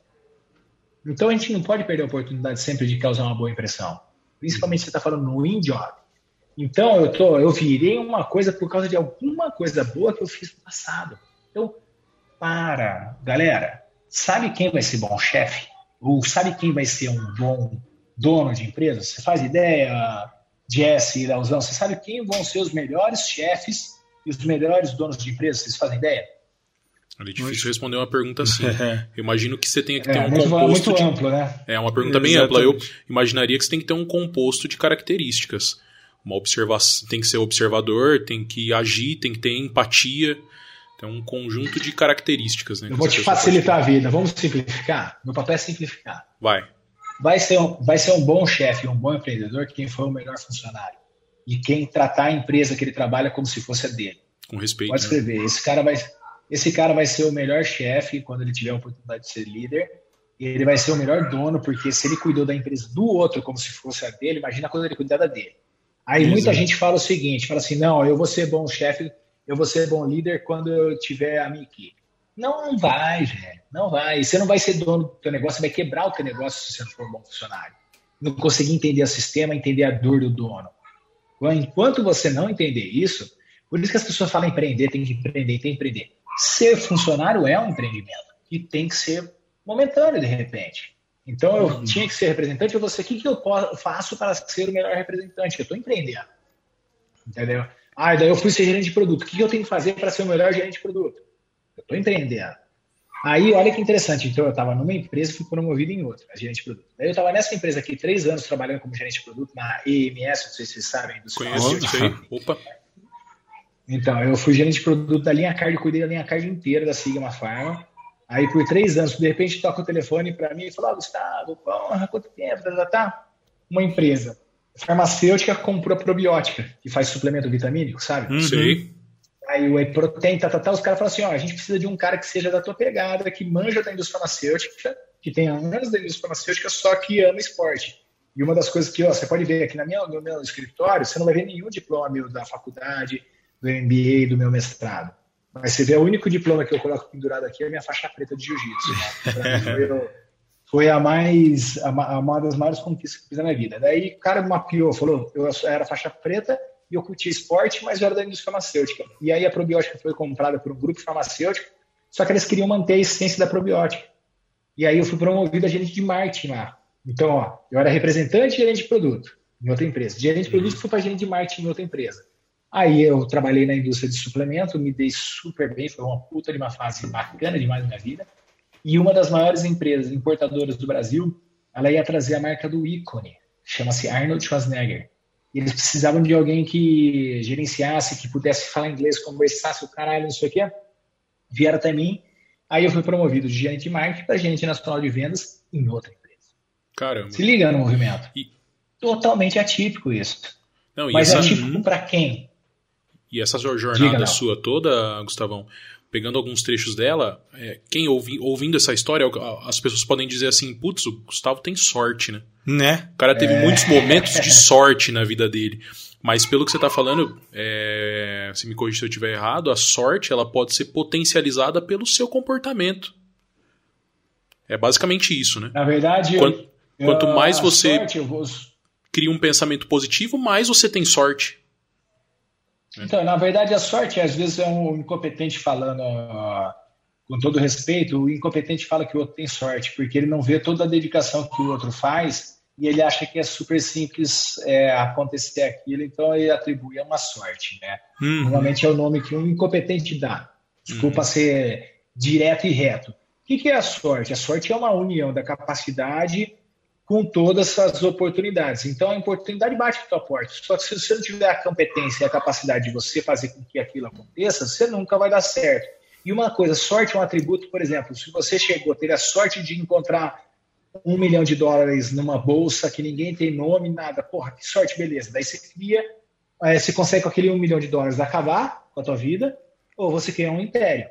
Então a gente não pode perder a oportunidade sempre de causar uma boa impressão. Principalmente se você está falando no in-job. Então eu, tô, eu virei uma coisa por causa de alguma coisa boa que eu fiz no passado. Então, para. Galera, sabe quem vai ser bom chefe? Ou sabe quem vai ser um bom dono de empresa? Você faz ideia, Jesse e Leozão? Você sabe quem vão ser os melhores chefes e os melhores donos de empresa? Vocês fazem ideia? É difícil responder uma pergunta assim. (laughs) Eu imagino que você tenha que ter é, um muito, composto. Muito de... amplo, né? É uma pergunta bem ampla. Eu imaginaria que você tem que ter um composto de características. Uma observação, tem que ser observador, tem que agir, tem que ter empatia. Tem um conjunto de características, né? Eu vou te facilitar a vida. Vamos simplificar? Meu papel é simplificar. Vai. Vai ser um, vai ser um bom chefe, um bom empreendedor quem for o melhor funcionário. E quem tratar a empresa que ele trabalha como se fosse a dele. Com respeito. Pode né? escrever. Né? Esse, cara vai, esse cara vai ser o melhor chefe quando ele tiver a oportunidade de ser líder. E ele vai ser o melhor dono, porque se ele cuidou da empresa do outro como se fosse a dele, imagina quando ele cuidar da dele. Aí Exato. muita gente fala o seguinte, fala assim, não, eu vou ser bom chefe eu vou ser bom líder quando eu tiver a minha equipe. Não, não vai, velho. Não vai. Você não vai ser dono do teu negócio, você vai quebrar o teu negócio se você não for um bom funcionário. Não conseguir entender o sistema, entender a dor do dono. Enquanto você não entender isso, por isso que as pessoas falam empreender, tem que empreender, tem que empreender. Ser funcionário é um empreendimento e tem que ser momentâneo de repente. Então eu uhum. tinha que ser representante. Eu vou ser, o que, que eu faço para ser o melhor representante? Eu estou empreendendo. Entendeu? Ah, daí eu fui ser gerente de produto. O que, que eu tenho que fazer para ser o melhor gerente de produto? Eu estou empreendendo. Aí, olha que interessante. Então, eu estava numa empresa e fui promovido em outra, gerente de produto. Daí eu estava nessa empresa aqui, três anos trabalhando como gerente de produto, na EMS, não sei se vocês sabem. Dos Conheço, sei. Opa. Então, eu fui gerente de produto da linha card, cuidei da linha card inteira da Sigma Pharma. Aí, por três anos, de repente, toca o telefone para mim e fala, oh, Gustavo, porra, quanto tempo, tá, tá, tá? Uma empresa farmacêutica comprou a probiótica, que faz suplemento vitamínico, sabe? Uhum. Sim. Aí o whey protein, tá, tá, tá, os caras falam assim, ó, a gente precisa de um cara que seja da tua pegada, que manja da indústria farmacêutica, que tenha anos da indústria farmacêutica, só que ama esporte. E uma das coisas que, ó, você pode ver aqui na minha, no meu escritório, você não vai ver nenhum diploma meu da faculdade, do MBA, do meu mestrado. Mas você vê o único diploma que eu coloco pendurado aqui é a minha faixa preta de jiu-jitsu. Né? (laughs) foi a mais a, uma das maiores conquistas que eu fiz na minha vida. Daí o cara mapeou, falou, eu era faixa preta e eu curtia esporte, mas eu era da indústria farmacêutica. E aí a probiótica foi comprada por um grupo farmacêutico, só que eles queriam manter a essência da probiótica. E aí eu fui promovido a gerente de marketing lá. Então, ó, eu era representante e gerente de produto em outra empresa. Gerente de produto fui para gerente de marketing em outra empresa. Aí eu trabalhei na indústria de suplemento, me dei super bem, foi uma puta de uma fase bacana demais na minha vida. E uma das maiores empresas importadoras do Brasil, ela ia trazer a marca do ícone, chama-se Arnold Schwarzenegger. Eles precisavam de alguém que gerenciasse, que pudesse falar inglês, conversasse o caralho, não sei o quê. Vieram até mim. Aí eu fui promovido de gerente de marketing para gerente nacional de vendas em outra empresa. Caramba. Se liga no movimento. E... Totalmente atípico isso. Não, Mas essa... atípico para quem? E essa jornada sua toda, Gustavão, pegando alguns trechos dela, é, quem ouvi, ouvindo essa história, as pessoas podem dizer assim, putz, o Gustavo tem sorte, né? Né? O cara teve é. muitos momentos de (laughs) sorte na vida dele. Mas pelo que você está falando, é, se me corrija se eu estiver errado, a sorte ela pode ser potencializada pelo seu comportamento. É basicamente isso, né? Na verdade, quanto, eu, quanto mais você sorte, vou... cria um pensamento positivo, mais você tem sorte. Então, na verdade, a sorte às vezes é um incompetente falando, com todo respeito, o incompetente fala que o outro tem sorte, porque ele não vê toda a dedicação que o outro faz e ele acha que é super simples é, acontecer aquilo, então ele atribui a uma sorte, né? Uhum. Normalmente é o nome que um incompetente dá. Desculpa uhum. ser direto e reto. O que é a sorte? A sorte é uma união da capacidade com todas as oportunidades. Então, a oportunidade bate na tua porta. Só que se você não tiver a competência e a capacidade de você fazer com que aquilo aconteça, você nunca vai dar certo. E uma coisa, sorte é um atributo, por exemplo, se você chegou, ter a sorte de encontrar um milhão de dólares numa bolsa que ninguém tem nome, nada, porra, que sorte, beleza. Daí você cria, é, você consegue com aquele um milhão de dólares acabar com a tua vida, ou você cria um império.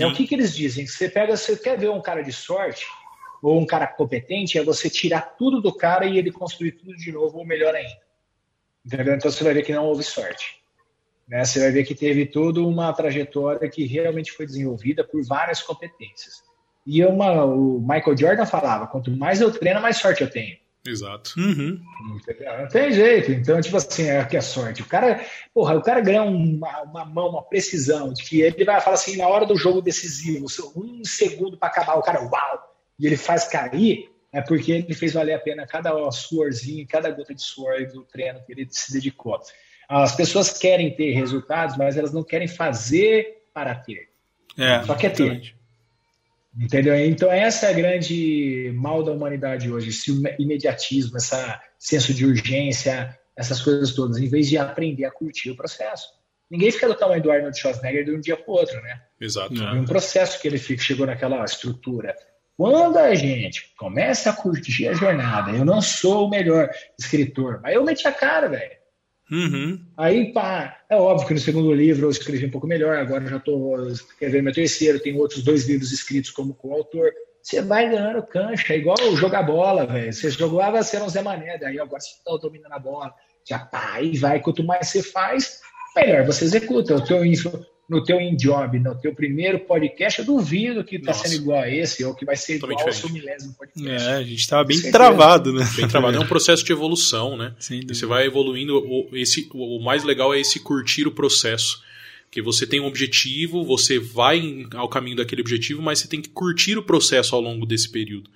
É o que, que eles dizem? Você pega, você quer ver um cara de sorte, ou um cara competente é você tirar tudo do cara e ele construir tudo de novo, ou melhor ainda. Entendeu? Então você vai ver que não houve sorte. Né? Você vai ver que teve toda uma trajetória que realmente foi desenvolvida por várias competências. E uma, o Michael Jordan falava: quanto mais eu treino, mais sorte eu tenho. Exato. Uhum. Não tem jeito. Então, tipo assim, é que é sorte. O cara, porra, o cara ganha uma, uma mão, uma precisão de que ele vai falar assim, na hora do jogo decisivo, um segundo para acabar, o cara, uau, e ele faz cair, é porque ele fez valer a pena cada suorzinho, cada gota de suor do treino que ele se dedicou. As pessoas querem ter resultados, mas elas não querem fazer para ter. É, Só quer ter. Entendeu? Então, essa é a grande mal da humanidade hoje, esse imediatismo, esse senso de urgência, essas coisas todas, em vez de aprender a curtir o processo. Ninguém fica do tamanho do Arnold Schwarzenegger de um dia para o outro, né? Exato. É um processo que ele chegou naquela estrutura. Quando a gente começa a curtir a jornada, eu não sou o melhor escritor, mas eu meti a cara, velho. Uhum. Aí, pá, é óbvio que no segundo livro eu escrevi um pouco melhor, agora já estou escrevendo meu terceiro, tem outros dois livros escritos como coautor. Você vai ganhando cancha, é igual jogar bola, velho. Você jogava, você era um Zé Mané, daí agora você está dominando a bola. Já pá, aí vai. Quanto mais você faz, melhor você executa. O teu, no teu in-job, no teu primeiro podcast, eu duvido que está sendo igual a esse, ou que vai ser Totalmente igual diferente. ao seu milésimo podcast. É, a gente estava bem travado, né? Bem travado. É um processo de evolução, né? Sim, você vai evoluindo. Esse, o mais legal é esse curtir o processo. Que você tem um objetivo, você vai ao caminho daquele objetivo, mas você tem que curtir o processo ao longo desse período.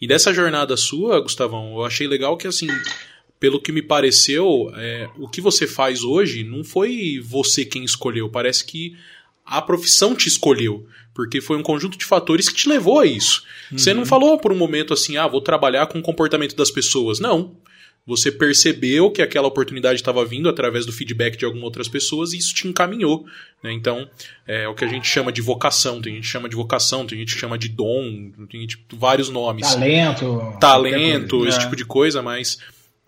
E dessa jornada sua, Gustavão, eu achei legal que, assim, pelo que me pareceu, é, o que você faz hoje não foi você quem escolheu. Parece que a profissão te escolheu. Porque foi um conjunto de fatores que te levou a isso. Uhum. Você não falou por um momento assim, ah, vou trabalhar com o comportamento das pessoas. Não. Você percebeu que aquela oportunidade estava vindo através do feedback de algumas outras pessoas e isso te encaminhou. Né? Então, é o que a gente chama de vocação. Tem gente que chama de vocação, tem gente que chama de dom, tem gente, vários nomes. Talento. Talento, esse é. tipo de coisa, mas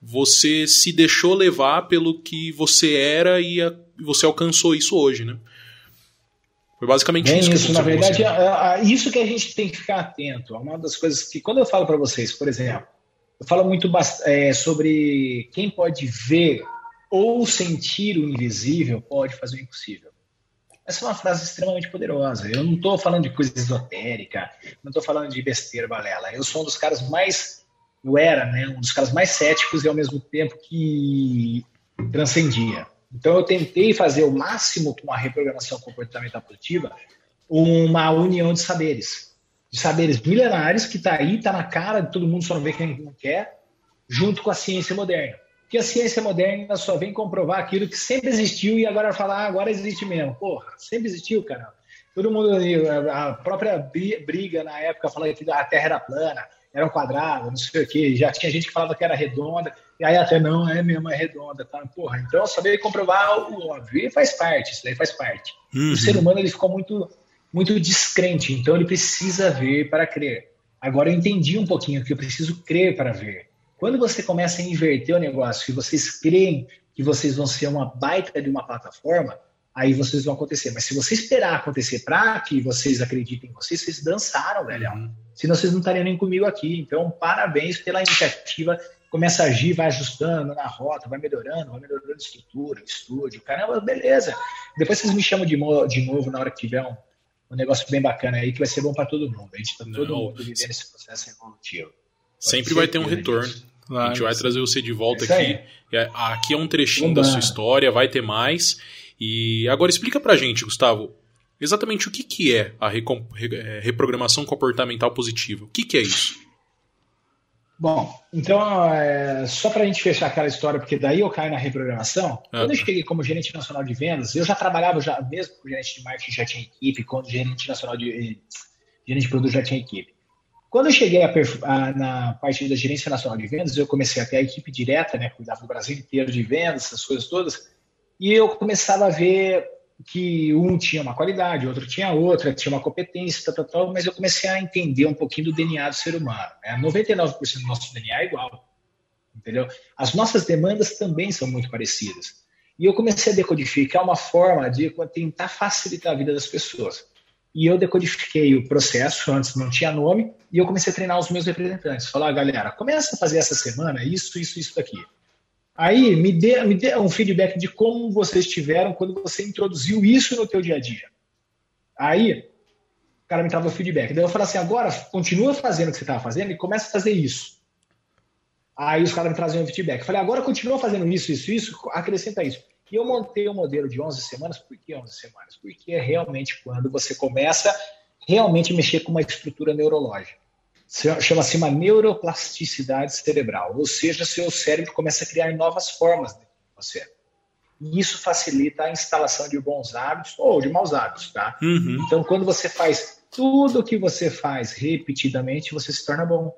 você se deixou levar pelo que você era e a, você alcançou isso hoje, né? Foi basicamente Bem isso. isso na verdade, é, é, isso que a gente tem que ficar atento. É uma das coisas que, quando eu falo para vocês, por exemplo, eu falo muito é, sobre quem pode ver ou sentir o invisível pode fazer o impossível. Essa é uma frase extremamente poderosa. Eu não estou falando de coisa esotérica, não estou falando de besteira, balela. Eu sou um dos caras mais. Eu era, né? Um dos caras mais céticos e ao mesmo tempo que transcendia. Então eu tentei fazer o máximo com a reprogramação comportamental positiva uma união de saberes, de saberes milenares que está aí, está na cara de todo mundo, só não vê quem não quer, junto com a ciência moderna. Porque a ciência moderna só vem comprovar aquilo que sempre existiu e agora falar, ah, agora existe mesmo. Porra, sempre existiu, cara. Todo mundo, a própria briga na época falando que a Terra era plana, era um quadrado, não sei o quê. Já tinha gente que falava que era redonda, e aí até não, é mesmo, é redonda, tá? Porra, então saber comprovar o óbvio, e faz parte, isso daí faz parte. Uhum. O ser humano, ele ficou muito, muito descrente, então ele precisa ver para crer. Agora eu entendi um pouquinho que eu preciso crer para ver. Quando você começa a inverter o negócio e vocês creem que vocês vão ser uma baita de uma plataforma, aí vocês vão acontecer. Mas se você esperar acontecer para que vocês acreditem em vocês, vocês dançaram, velho. Uhum. Senão vocês não estariam nem comigo aqui. Então, parabéns pela iniciativa. Começa a agir, vai ajustando na rota, vai melhorando, vai melhorando a estrutura, estúdio. Caramba, beleza. Depois vocês me chamam de, de novo na hora que tiver um, um negócio bem bacana aí, que vai ser bom para todo mundo. A gente está todo mundo vivendo esse processo evolutivo. Sempre vai ter um retorno. Claro, a gente vai trazer você de volta aqui. É, aqui é um trechinho da sua história, vai ter mais. E agora explica pra gente, Gustavo, exatamente o que, que é a é, reprogramação comportamental positiva. O que, que é isso? Bom, então, é, só para a gente fechar aquela história, porque daí eu caio na reprogramação. Ah, quando eu cheguei como gerente nacional de vendas, eu já trabalhava já mesmo com gerente de marketing, já tinha equipe, quando gerente nacional de gerente de produto já tinha equipe. Quando eu cheguei a, a, na parte da gerência nacional de vendas, eu comecei a ter a equipe direta, né, cuidava do Brasil inteiro de vendas, essas coisas todas. E eu começava a ver que um tinha uma qualidade, outro tinha outra, tinha uma competência, tal, tal, tal, mas eu comecei a entender um pouquinho do DNA do ser humano. Né? 99% do nosso DNA é igual, entendeu? As nossas demandas também são muito parecidas. E eu comecei a decodificar uma forma de tentar facilitar a vida das pessoas. E eu decodifiquei o processo, antes não tinha nome, e eu comecei a treinar os meus representantes. Falar, galera, começa a fazer essa semana isso, isso, isso daqui. Aí me dê, me dê um feedback de como vocês tiveram quando você introduziu isso no teu dia a dia. Aí o cara me trava o feedback. Daí eu falo assim, agora continua fazendo o que você estava fazendo e começa a fazer isso. Aí os caras me trazem um feedback. Eu falei, agora continua fazendo isso, isso, isso, acrescenta isso. E eu montei um modelo de 11 semanas. Por que 11 semanas? Porque é realmente quando você começa realmente mexer com uma estrutura neurológica chama-se uma neuroplasticidade cerebral, ou seja, seu cérebro começa a criar novas formas de você. E isso facilita a instalação de bons hábitos ou de maus hábitos, tá? Uhum. Então, quando você faz tudo o que você faz repetidamente, você se torna bom.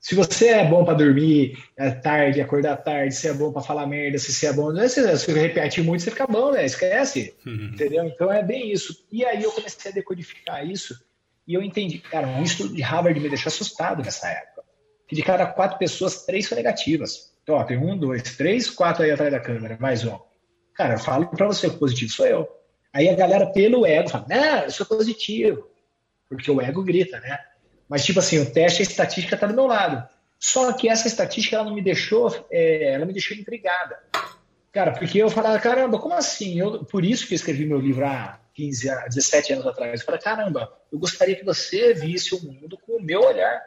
Se você é bom para dormir é tarde, acordar tarde, se é bom para falar merda, se você é bom, se você repete muito, você fica bom, né? Esquece, uhum. entendeu? Então é bem isso. E aí eu comecei a decodificar isso e eu entendi, cara, um estudo de Harvard me deixou assustado nessa época. Que de cada quatro pessoas, três são negativas. Então, ó, tem um, dois, três, quatro aí atrás da câmera, mais um. Cara, eu falo pra você que positivo sou eu. Aí a galera, pelo ego, fala, não, eu sou positivo. Porque o ego grita, né? Mas, tipo assim, o teste, a estatística tá do meu lado. Só que essa estatística, ela não me deixou, é, ela me deixou intrigada. Cara, porque eu falava, caramba, como assim? Eu, por isso que eu escrevi meu livro há 15, 17 anos atrás. Eu falei, caramba, eu gostaria que você visse o mundo com o meu olhar.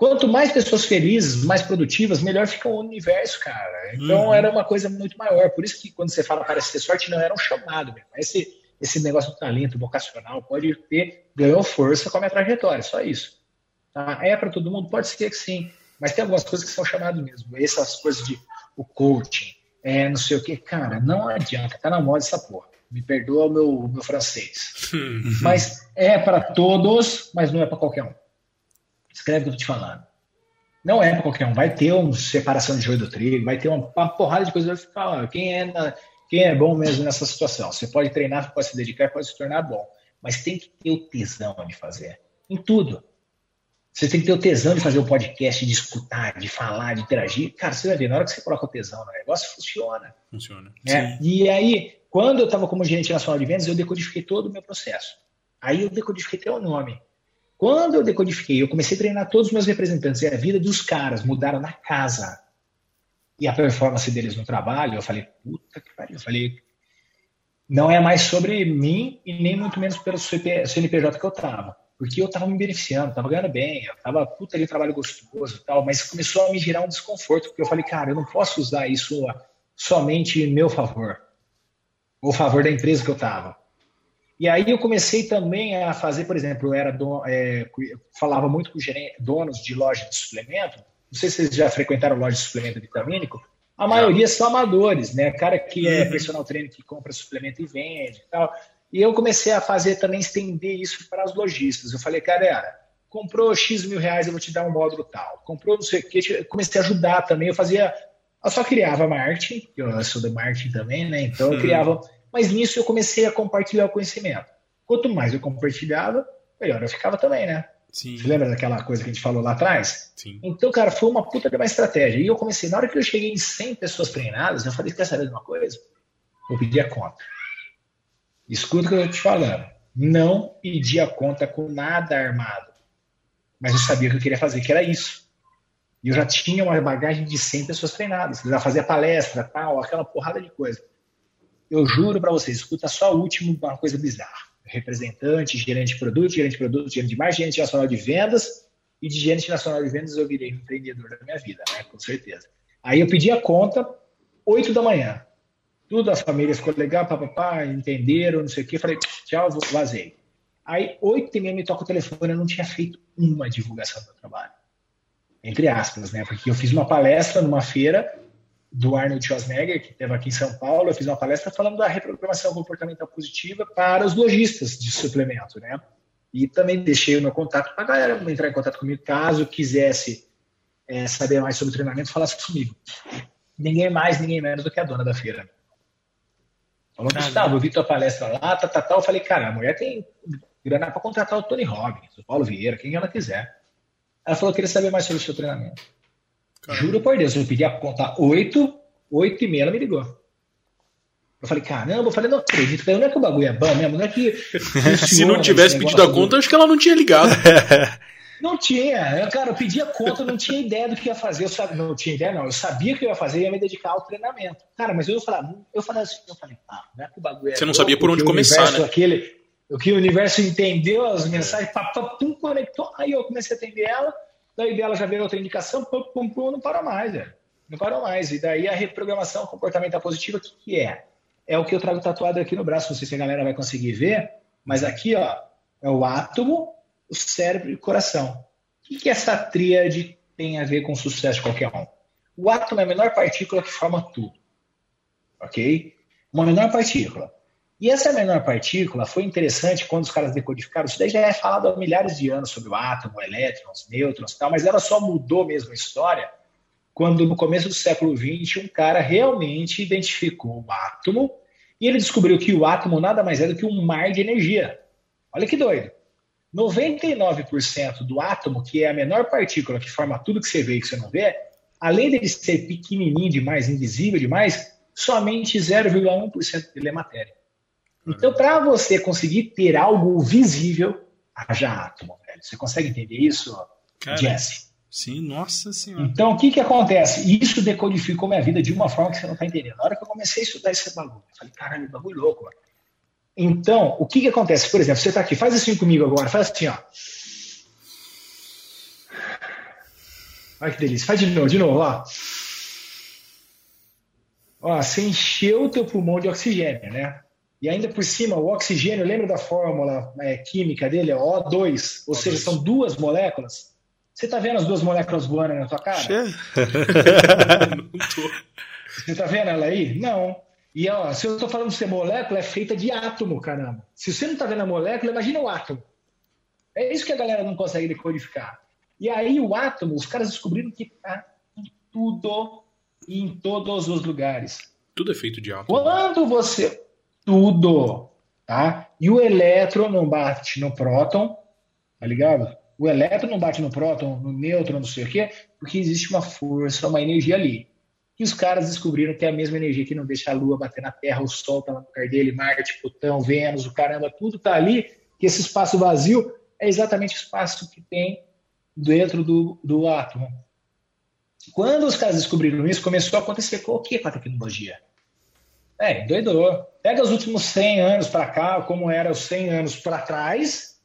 Quanto mais pessoas felizes, mais produtivas, melhor fica o universo, cara. Então uhum. era uma coisa muito maior. Por isso que quando você fala parece ter sorte, não era um chamado mesmo. Esse, esse negócio do talento vocacional pode ter, ganhou força com a minha trajetória, só isso. Tá? É para todo mundo? Pode ser que sim. Mas tem algumas coisas que são chamadas mesmo. Essas coisas de o coaching, é, não sei o que. Cara, não adianta. Tá na moda essa porra. Me perdoa o meu, meu francês. mas é para todos, mas não é para qualquer um. Escreve o que eu tô te falando. Não é para qualquer um. Vai ter uma separação de joio do trigo, vai ter uma, uma porrada de coisas. Vai ficar, quem é, na, quem é bom mesmo nessa situação? Você pode treinar, pode se dedicar, pode se tornar bom. Mas tem que ter o tesão de fazer. Em tudo. Você tem que ter o tesão de fazer o podcast, de escutar, de falar, de interagir. Cara, você vai ver, na hora que você coloca o tesão no negócio, funciona. Funciona. Né? E aí, quando eu estava como gerente nacional de vendas, eu decodifiquei todo o meu processo. Aí eu decodifiquei até o nome. Quando eu decodifiquei, eu comecei a treinar todos os meus representantes e a vida dos caras mudaram na casa. E a performance deles no trabalho, eu falei, puta que pariu. Eu falei, não é mais sobre mim e nem muito menos pelo CNPJ que eu estava porque eu estava me beneficiando, estava ganhando bem, eu estava, puta, ali trabalho gostoso e tal, mas começou a me gerar um desconforto, porque eu falei, cara, eu não posso usar isso somente em meu favor, ou favor da empresa que eu estava. E aí eu comecei também a fazer, por exemplo, eu era é, falava muito com donos de loja de suplemento, não sei se vocês já frequentaram loja de suplemento vitamínico, a maioria são amadores, né? Cara que é uhum. personal trainer que compra suplemento e vende e tal. E eu comecei a fazer também, estender isso para os lojistas. Eu falei, cara, comprou X mil reais, eu vou te dar um módulo tal. Comprou não sei o que, comecei a ajudar também. Eu fazia, eu só criava marketing, eu sou do marketing também, né? Então eu criava, mas nisso eu comecei a compartilhar o conhecimento. Quanto mais eu compartilhava, melhor eu ficava também, né? Sim. Você lembra daquela coisa que a gente falou lá atrás? Sim. Então, cara, foi uma puta de uma estratégia. E eu comecei, na hora que eu cheguei em 100 pessoas treinadas, eu falei, quer saber de uma coisa? Eu pedi a conta. Escuta o que eu estou te falando. Não pedi a conta com nada armado. Mas eu sabia o que eu queria fazer, que era isso. E eu já tinha uma bagagem de 100 pessoas treinadas. Já fazia palestra, tal, aquela porrada de coisa. Eu juro para vocês, escuta só o último, uma coisa bizarra. Representante, gerente de produto, gerente de produto, gerente de marketing, gerente nacional de vendas. E de gerente nacional de vendas eu virei um empreendedor da minha vida, né? Com certeza. Aí eu pedi a conta, 8 da manhã. Tudo, as famílias ficou legal, papapá, entenderam, não sei o quê. Falei, tchau, vazei. Aí, oito e meia me toca o telefone, eu não tinha feito uma divulgação do meu trabalho. Entre aspas, né? Porque eu fiz uma palestra numa feira do Arnold Schwarzenegger, que esteve aqui em São Paulo, eu fiz uma palestra falando da reprogramação comportamental positiva para os lojistas de suplemento, né? E também deixei o meu contato para a galera entrar em contato comigo, caso quisesse é, saber mais sobre treinamento, falasse comigo. Ninguém mais, ninguém menos do que a dona da feira. Falou, Gustavo, eu vi tua palestra lá, tá, tá, tá. Eu falei, cara, a mulher tem grana para contratar o Tony Robbins, o Paulo Vieira, quem ela quiser. Ela falou, queria saber mais sobre o seu treinamento. Caramba. Juro por Deus, eu pedi a contar oito, oito e meia, ela me ligou. Eu falei, caramba, eu falei, não acredito, não é que o bagulho é bom mesmo, não é que. (laughs) Se não tivesse pedido a conta, acho que ela não tinha ligado. (laughs) Não tinha. Cara, eu pedia conta, eu não tinha ideia do que ia fazer. Eu sabia, não tinha ideia, não. Eu sabia que eu ia fazer ia me dedicar ao treinamento. Cara, mas eu falava, eu falei assim, eu falei, ah, não é que o bagulho é Você não sabia por onde começar, né? Aquele, o que o universo entendeu as mensagens, pá, pá, pum, conectou. Aí eu comecei a atender ela, daí dela já veio outra indicação, pum, pum, pum, não parou mais, velho. Não parou mais. E daí a reprogramação comportamental positiva, o que, que é? É o que eu trago tatuado aqui no braço, não sei se a galera vai conseguir ver, mas aqui, ó, é o átomo o cérebro e o coração. O que, essa tríade tem a ver com o sucesso de qualquer um? O átomo é a menor partícula que forma tudo. Ok? Uma menor partícula. E essa menor partícula foi interessante quando os caras decodificaram. Isso daí já é falado há milhares de anos sobre o átomo, elétrons, nêutrons e tal, mas ela só mudou mesmo a história quando, no começo do século XX, um cara realmente identificou o átomo e ele descobriu que o átomo nada mais é do que um mar de energia. Olha que doido. 99% do átomo, que é a menor partícula que forma tudo que você vê e que você não vê, além dele ser pequenininho demais, invisível demais, somente 0,1% dele é matéria. Então, para você conseguir ter algo visível, haja átomo, velho. Você consegue entender isso, Cara, Jesse? Sim, nossa senhora. Então, o que que acontece? Isso decodificou minha vida de uma forma que você não está entendendo. Na hora que eu comecei a estudar esse bagulho, eu falei, caralho, bagulho louco, mano. Então, o que, que acontece? Por exemplo, você está aqui, faz assim comigo agora, faz assim, ó. Olha que delícia. Faz de novo, de novo, ó. Ó, você encheu o teu pulmão de oxigênio, né? E ainda por cima, o oxigênio, lembra da fórmula é, química dele? É O2, ou seja, são duas moléculas. Você tá vendo as duas moléculas voando na tua cara? Não tô. (laughs) Você tá vendo ela aí? Não. E ó, se eu tô falando de ser molécula, é feita de átomo, caramba. Se você não tá vendo a molécula, imagina o átomo. É isso que a galera não consegue decodificar. E aí o átomo, os caras descobriram que tá em tudo e em todos os lugares. Tudo é feito de átomo. Quando você. Tudo. Tá? E o elétron não bate no próton, tá ligado? O elétron não bate no próton, no nêutron, não sei o quê, porque existe uma força, uma energia ali. E os caras descobriram que é a mesma energia que não deixa a Lua bater na Terra, o Sol tá lá no lugar dele, Marte, Plutão, Vênus, o caramba, tudo tá ali, que esse espaço vazio é exatamente o espaço que tem dentro do, do átomo. Quando os caras descobriram isso, começou a acontecer o que com a tecnologia? É, doidou. Pega os últimos 100 anos para cá, como era os 100 anos para trás,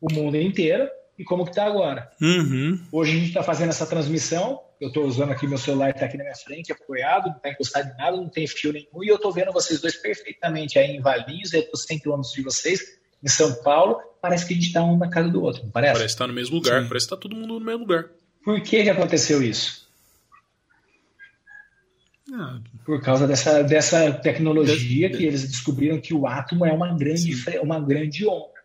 o mundo inteiro, e como que está agora. Uhum. Hoje a gente está fazendo essa transmissão, eu estou usando aqui meu celular, está aqui na minha frente, apoiado, não está encostado em nada, não tem fio nenhum, e eu estou vendo vocês dois perfeitamente aí em Valinhos, eu estou 100 quilômetros de vocês, em São Paulo, parece que a gente está um na casa do outro, não parece? Parece que tá no mesmo lugar, Sim. parece que tá todo mundo no mesmo lugar. Por que, que aconteceu isso? Ah, Por causa dessa, dessa tecnologia que eles descobriram que o átomo é uma grande, uma grande onda.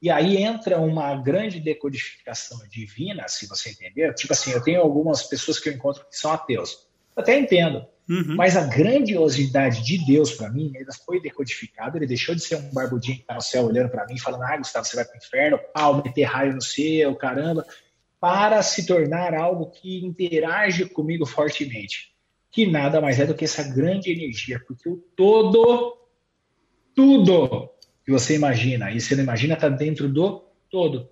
E aí entra uma grande decodificação divina, se você entender. Tipo assim, eu tenho algumas pessoas que eu encontro que são ateus. Eu até entendo. uhum. Mas a grandiosidade de Deus para mim, ele foi decodificado, ele deixou de ser um barbudinho que tá no céu olhando para mim, falando, ah, Gustavo, você vai pro inferno, pau, meter raio no céu, caramba, para se tornar algo que interage comigo fortemente. Que nada mais é do que essa grande energia, porque o todo, tudo que você imagina, e você não imagina, está dentro do todo.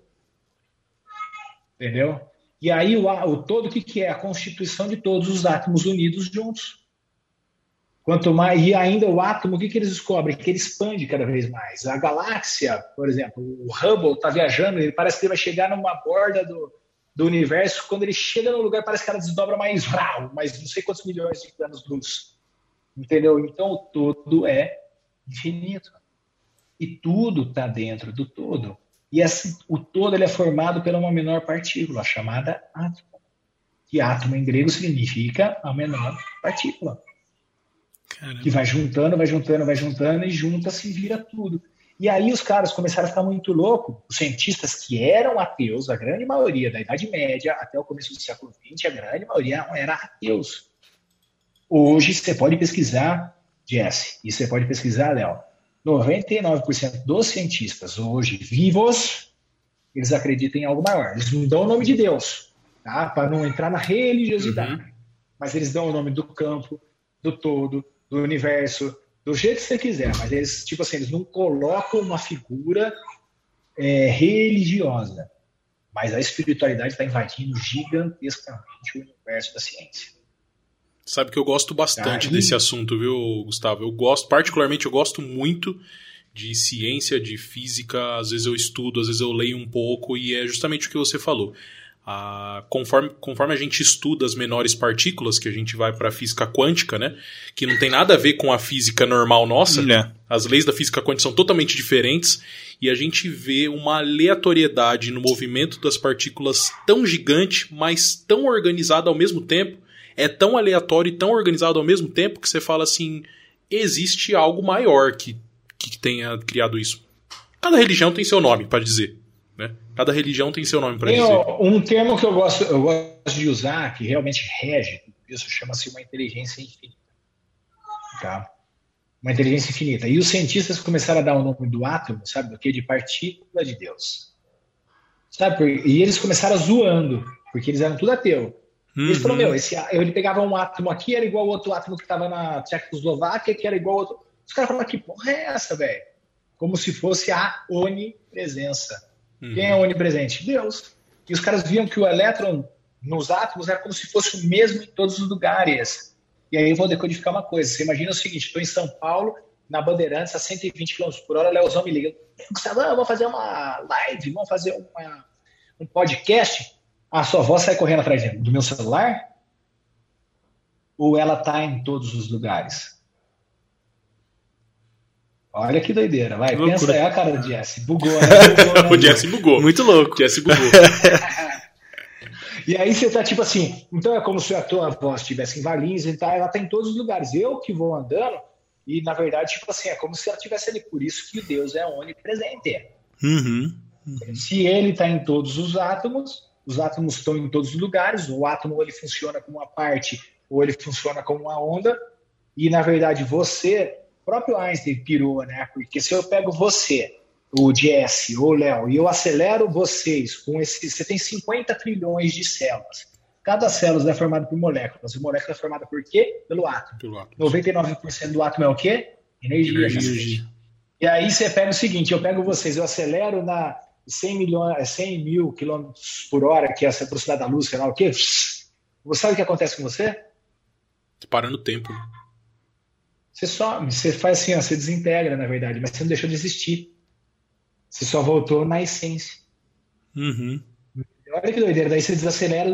Entendeu? E aí o, o todo, o que, que é? A constituição de todos os átomos unidos juntos. Quanto mais, e ainda o átomo, o que, que eles descobrem? Que ele expande cada vez mais. A galáxia, por exemplo, o Hubble está viajando, ele parece que ele vai chegar numa borda do, do universo. Quando ele chega no lugar, parece que ela desdobra mais, vrau, mais não sei quantos milhões de anos-luz. Entendeu? Então o todo é infinito. E tudo está dentro do todo. E esse, o todo ele é formado por uma menor partícula, chamada átomo. Que átomo em grego significa a menor partícula Caramba. que vai juntando, vai juntando, vai juntando e junta-se e vira tudo. E aí os caras começaram a ficar muito loucos. Os cientistas que eram ateus, a grande maioria da Idade Média até o começo do século XX, a grande maioria era ateus. Hoje você pode pesquisar, Jesse, e você pode pesquisar, Léo. 99% dos cientistas hoje vivos, eles acreditam em algo maior. Eles não dão o nome de Deus, tá? Para não entrar na religiosidade. Mas eles dão o nome do campo, do todo, do universo, do jeito que você quiser, mas eles, tipo assim, eles não colocam uma figura é, religiosa, mas a espiritualidade está invadindo gigantescamente o universo da ciência. Sabe que eu gosto bastante Ah, desse assunto, viu, Gustavo? Eu gosto, particularmente, eu gosto muito de ciência, de física. Às vezes eu estudo, às vezes eu leio um pouco, e é justamente o que você falou. Ah, conforme, conforme a gente estuda as menores partículas, que a gente vai para a física quântica, né? Que não tem nada a ver com a física normal nossa. É. As leis da física quântica são totalmente diferentes e a gente vê uma aleatoriedade no movimento das partículas tão gigante, mas tão organizada ao mesmo tempo. É tão aleatório e tão organizado ao mesmo tempo que você fala assim: existe algo maior que, que tenha criado isso. Cada religião tem seu nome para dizer. Né? Cada religião tem seu nome para dizer. um termo que eu gosto, eu gosto de usar, que realmente rege isso, chama-se uma inteligência infinita. Tá? Uma inteligência infinita. E os cientistas começaram a dar o nome do átomo, sabe do que? De partícula de Deus. Sabe? E eles começaram zoando, porque eles eram tudo ateu. Eles Uhum. falaram, meu, esse, ele pegava um átomo aqui, era igual ao outro átomo que estava na Tchecoslováquia, que era igual ao outro. Os caras falaram, que porra é essa, velho? Como se fosse a onipresença. Uhum. Quem é onipresente? Deus. E os caras viam que o elétron nos átomos era como se fosse o mesmo em todos os lugares. E aí eu vou decodificar uma coisa. Você imagina o seguinte: estou em São Paulo, na Bandeirantes, a 120 km por hora, o Leozão me liga. Gustavo, vamos fazer uma live, vamos fazer uma, um podcast. A sua voz sai correndo atrás do meu celular? Ou ela está em todos os lugares? Olha que doideira, vai. Que Pensa loucura. aí a cara do Jesse. Bugou, (laughs) né? Bugou, né? o Jesse bugou. Muito louco. O Jesse bugou. (laughs) e aí você tá tipo assim, então é como se a tua voz estivesse em Valinhos, tá, ela tá em todos os lugares. Eu que vou andando, e na verdade, tipo assim, é como se ela estivesse ali. Por isso que Deus é onipresente. Uhum. Uhum. Se ele está em todos os átomos, os átomos estão em todos os lugares, o átomo ele funciona como uma parte ou ele funciona como uma onda, e na verdade você, próprio Einstein pirou, né? Porque se eu pego você, o Jesse ou o Léo, e eu acelero vocês com esse. Você tem 50 trilhões de células. Cada célula é formada por moléculas. E molécula é formada por quê? Pelo átomo. Pelo átomo. 99% do átomo é o quê? Energia. Energia. E aí você pega o seguinte: eu pego vocês, eu acelero na 100, milhões, 100 mil quilômetros por hora, que é essa velocidade da luz, sei lá o quê. Você sabe o que acontece com você? Parando o tempo. Você só, você faz assim, ó, você desintegra, na verdade, mas você não deixou de existir. Você só voltou na essência. Uhum. Olha que doideira, daí você desacelera,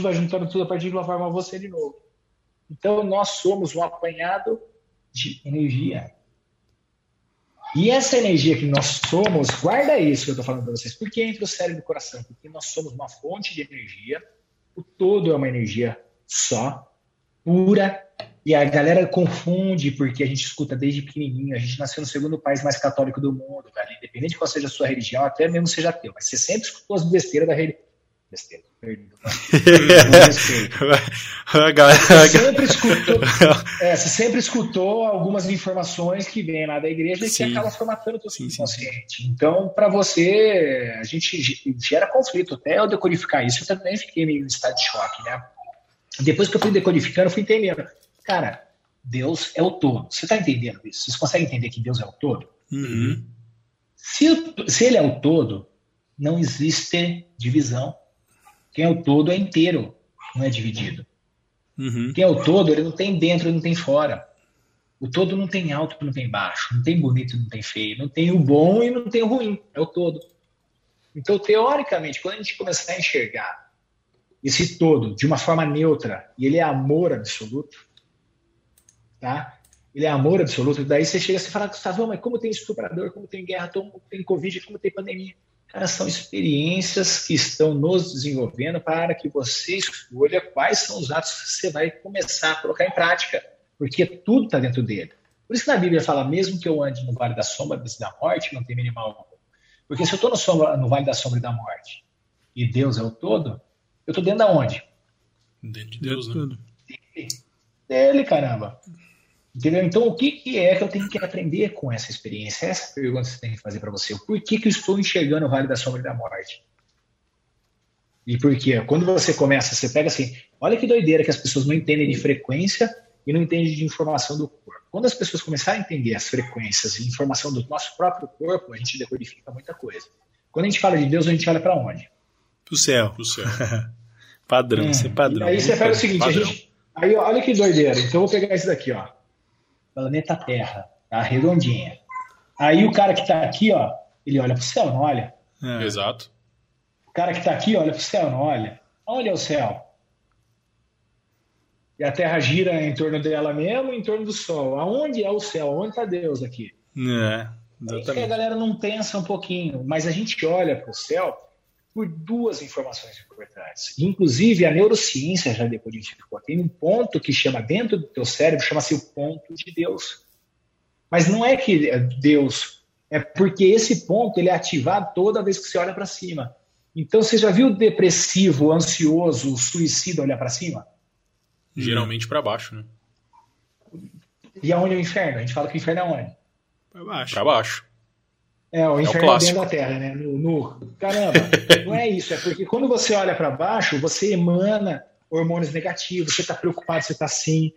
vai juntando tudo a partícula forma você de novo. Então nós somos um apanhado de energia. E essa energia que nós somos, guarda isso que eu estou falando para vocês, porque entre o cérebro e o coração, porque nós somos uma fonte de energia, o todo é uma energia só, pura, e a galera confunde porque a gente escuta desde pequenininho, a gente nasceu no segundo país mais católico do mundo, cara, independente de qual seja a sua religião, até mesmo seja ateu, mas você sempre escutou as besteiras da religião besteira. (laughs) você, sempre escutou, é, você sempre escutou algumas informações que vêm lá da igreja sim. e que acabam formatando o seu inconsciente. Então, para você, a gente gera conflito. Até eu decodificar isso, eu também fiquei meio em estado de choque, né? Depois que eu fui decodificando, eu fui entendendo. Cara, Deus é o todo. Você está entendendo isso? Vocês conseguem entender que Deus é o todo? Uhum. Se, se ele é o todo, não existe divisão quem é o todo é inteiro, não é dividido. Uhum. Quem é o todo, ele não tem dentro, ele não tem fora. O todo não tem alto, não tem baixo, não tem bonito, não tem feio, não tem o bom e não tem o ruim, é o todo. Então, teoricamente, quando a gente começar a enxergar esse todo de uma forma neutra, e ele é amor absoluto, tá? Ele é amor absoluto, daí você chega e fala, Gustavo, mas como tem estuprador, como tem guerra, como tem Covid, como tem pandemia? Cara, são experiências que estão nos desenvolvendo para que você escolha quais são os atos que você vai começar a colocar em prática, porque tudo está dentro dele. Por isso que na Bíblia fala, mesmo que eu ande no vale da sombra da morte, não tem minimal algum. Porque se eu estou no, no, vale da sombra e da morte e Deus é o todo, eu estou dentro da onde? Dentro de Deus, né? Dele, caramba. Entendeu? Então, o que, que, é que eu tenho que aprender com essa experiência? Essa é a pergunta que você tem que fazer para você. Por que, que eu estou enxergando o Vale da Sombra e da Morte? E por quê? Quando você começa, você pega assim, olha que doideira que as pessoas não entendem de frequência e não entendem de informação do corpo. Quando as pessoas começarem a entender as frequências e informação do nosso próprio corpo, a gente decodifica muita coisa. Quando a gente fala de Deus, a gente olha para onde? Pro céu. Pro céu. (laughs) padrão, hum. isso é padrão. E aí você pega o seguinte, a gente, aí olha que doideira. Então eu vou pegar esse daqui, ó planeta Terra, tá? Redondinha. Aí o cara que está aqui, ó, ele olha para o céu, não olha? É. Exato. O cara que está aqui olha para o céu, não olha? Onde é o céu? E a Terra gira em torno dela mesmo, em torno do Sol. Aonde é o céu? Onde está Deus aqui? É, exatamente. É que a galera não pensa um pouquinho, mas a gente olha para o céu por duas informações importantes. Inclusive, a neurociência já decodificou. Tem um ponto que chama, dentro do teu cérebro, chama-se o ponto de Deus. Mas não é que é Deus, é porque esse ponto ele é ativado toda vez que você olha para cima. Então, você já viu o depressivo, ansioso, o suicida olhar para cima? Geralmente para baixo, né? E aonde é o inferno? A gente fala que o inferno é onde? Para baixo. Para baixo. É, o inferno é, o dentro da terra, né? No, no... Caramba, não é isso. É porque quando você olha para baixo, você emana hormônios negativos, você tá preocupado, você tá assim.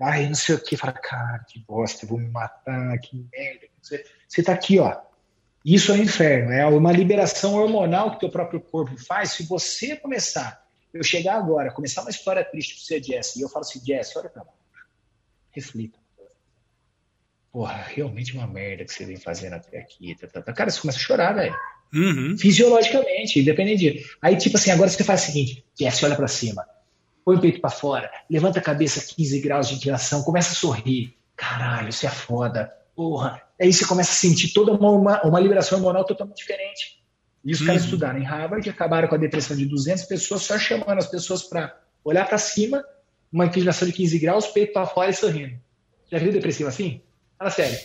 Ai, não sei o que. Fala, cara, que bosta, vou me matar, que merda. Você, você tá aqui, ó. Isso é o inferno. É uma liberação hormonal que teu próprio corpo faz. Se você começar, eu chegar agora, começar uma história triste pra você, Jesse, e eu falo assim, Jesse, olha pra baixo. Reflita porra, realmente uma merda que você vem fazendo até aqui. Tá, tá, tá. Cara, você começa a chorar, velho. Uhum. Fisiologicamente, independente de. Aí, tipo assim, agora você faz o seguinte: Jesse, olha para cima, põe o peito para fora, levanta a cabeça 15 graus de inclinação, começa a sorrir. Caralho, isso é foda. Porra. Aí você começa a sentir toda uma, uma, uma liberação hormonal totalmente diferente. E os uhum. caras estudaram em Harvard e acabaram com a depressão de 200 pessoas, só chamando as pessoas para olhar para cima, uma inclinação de 15 graus, peito para fora e sorrindo. Já viu depressivo assim? Fala sério.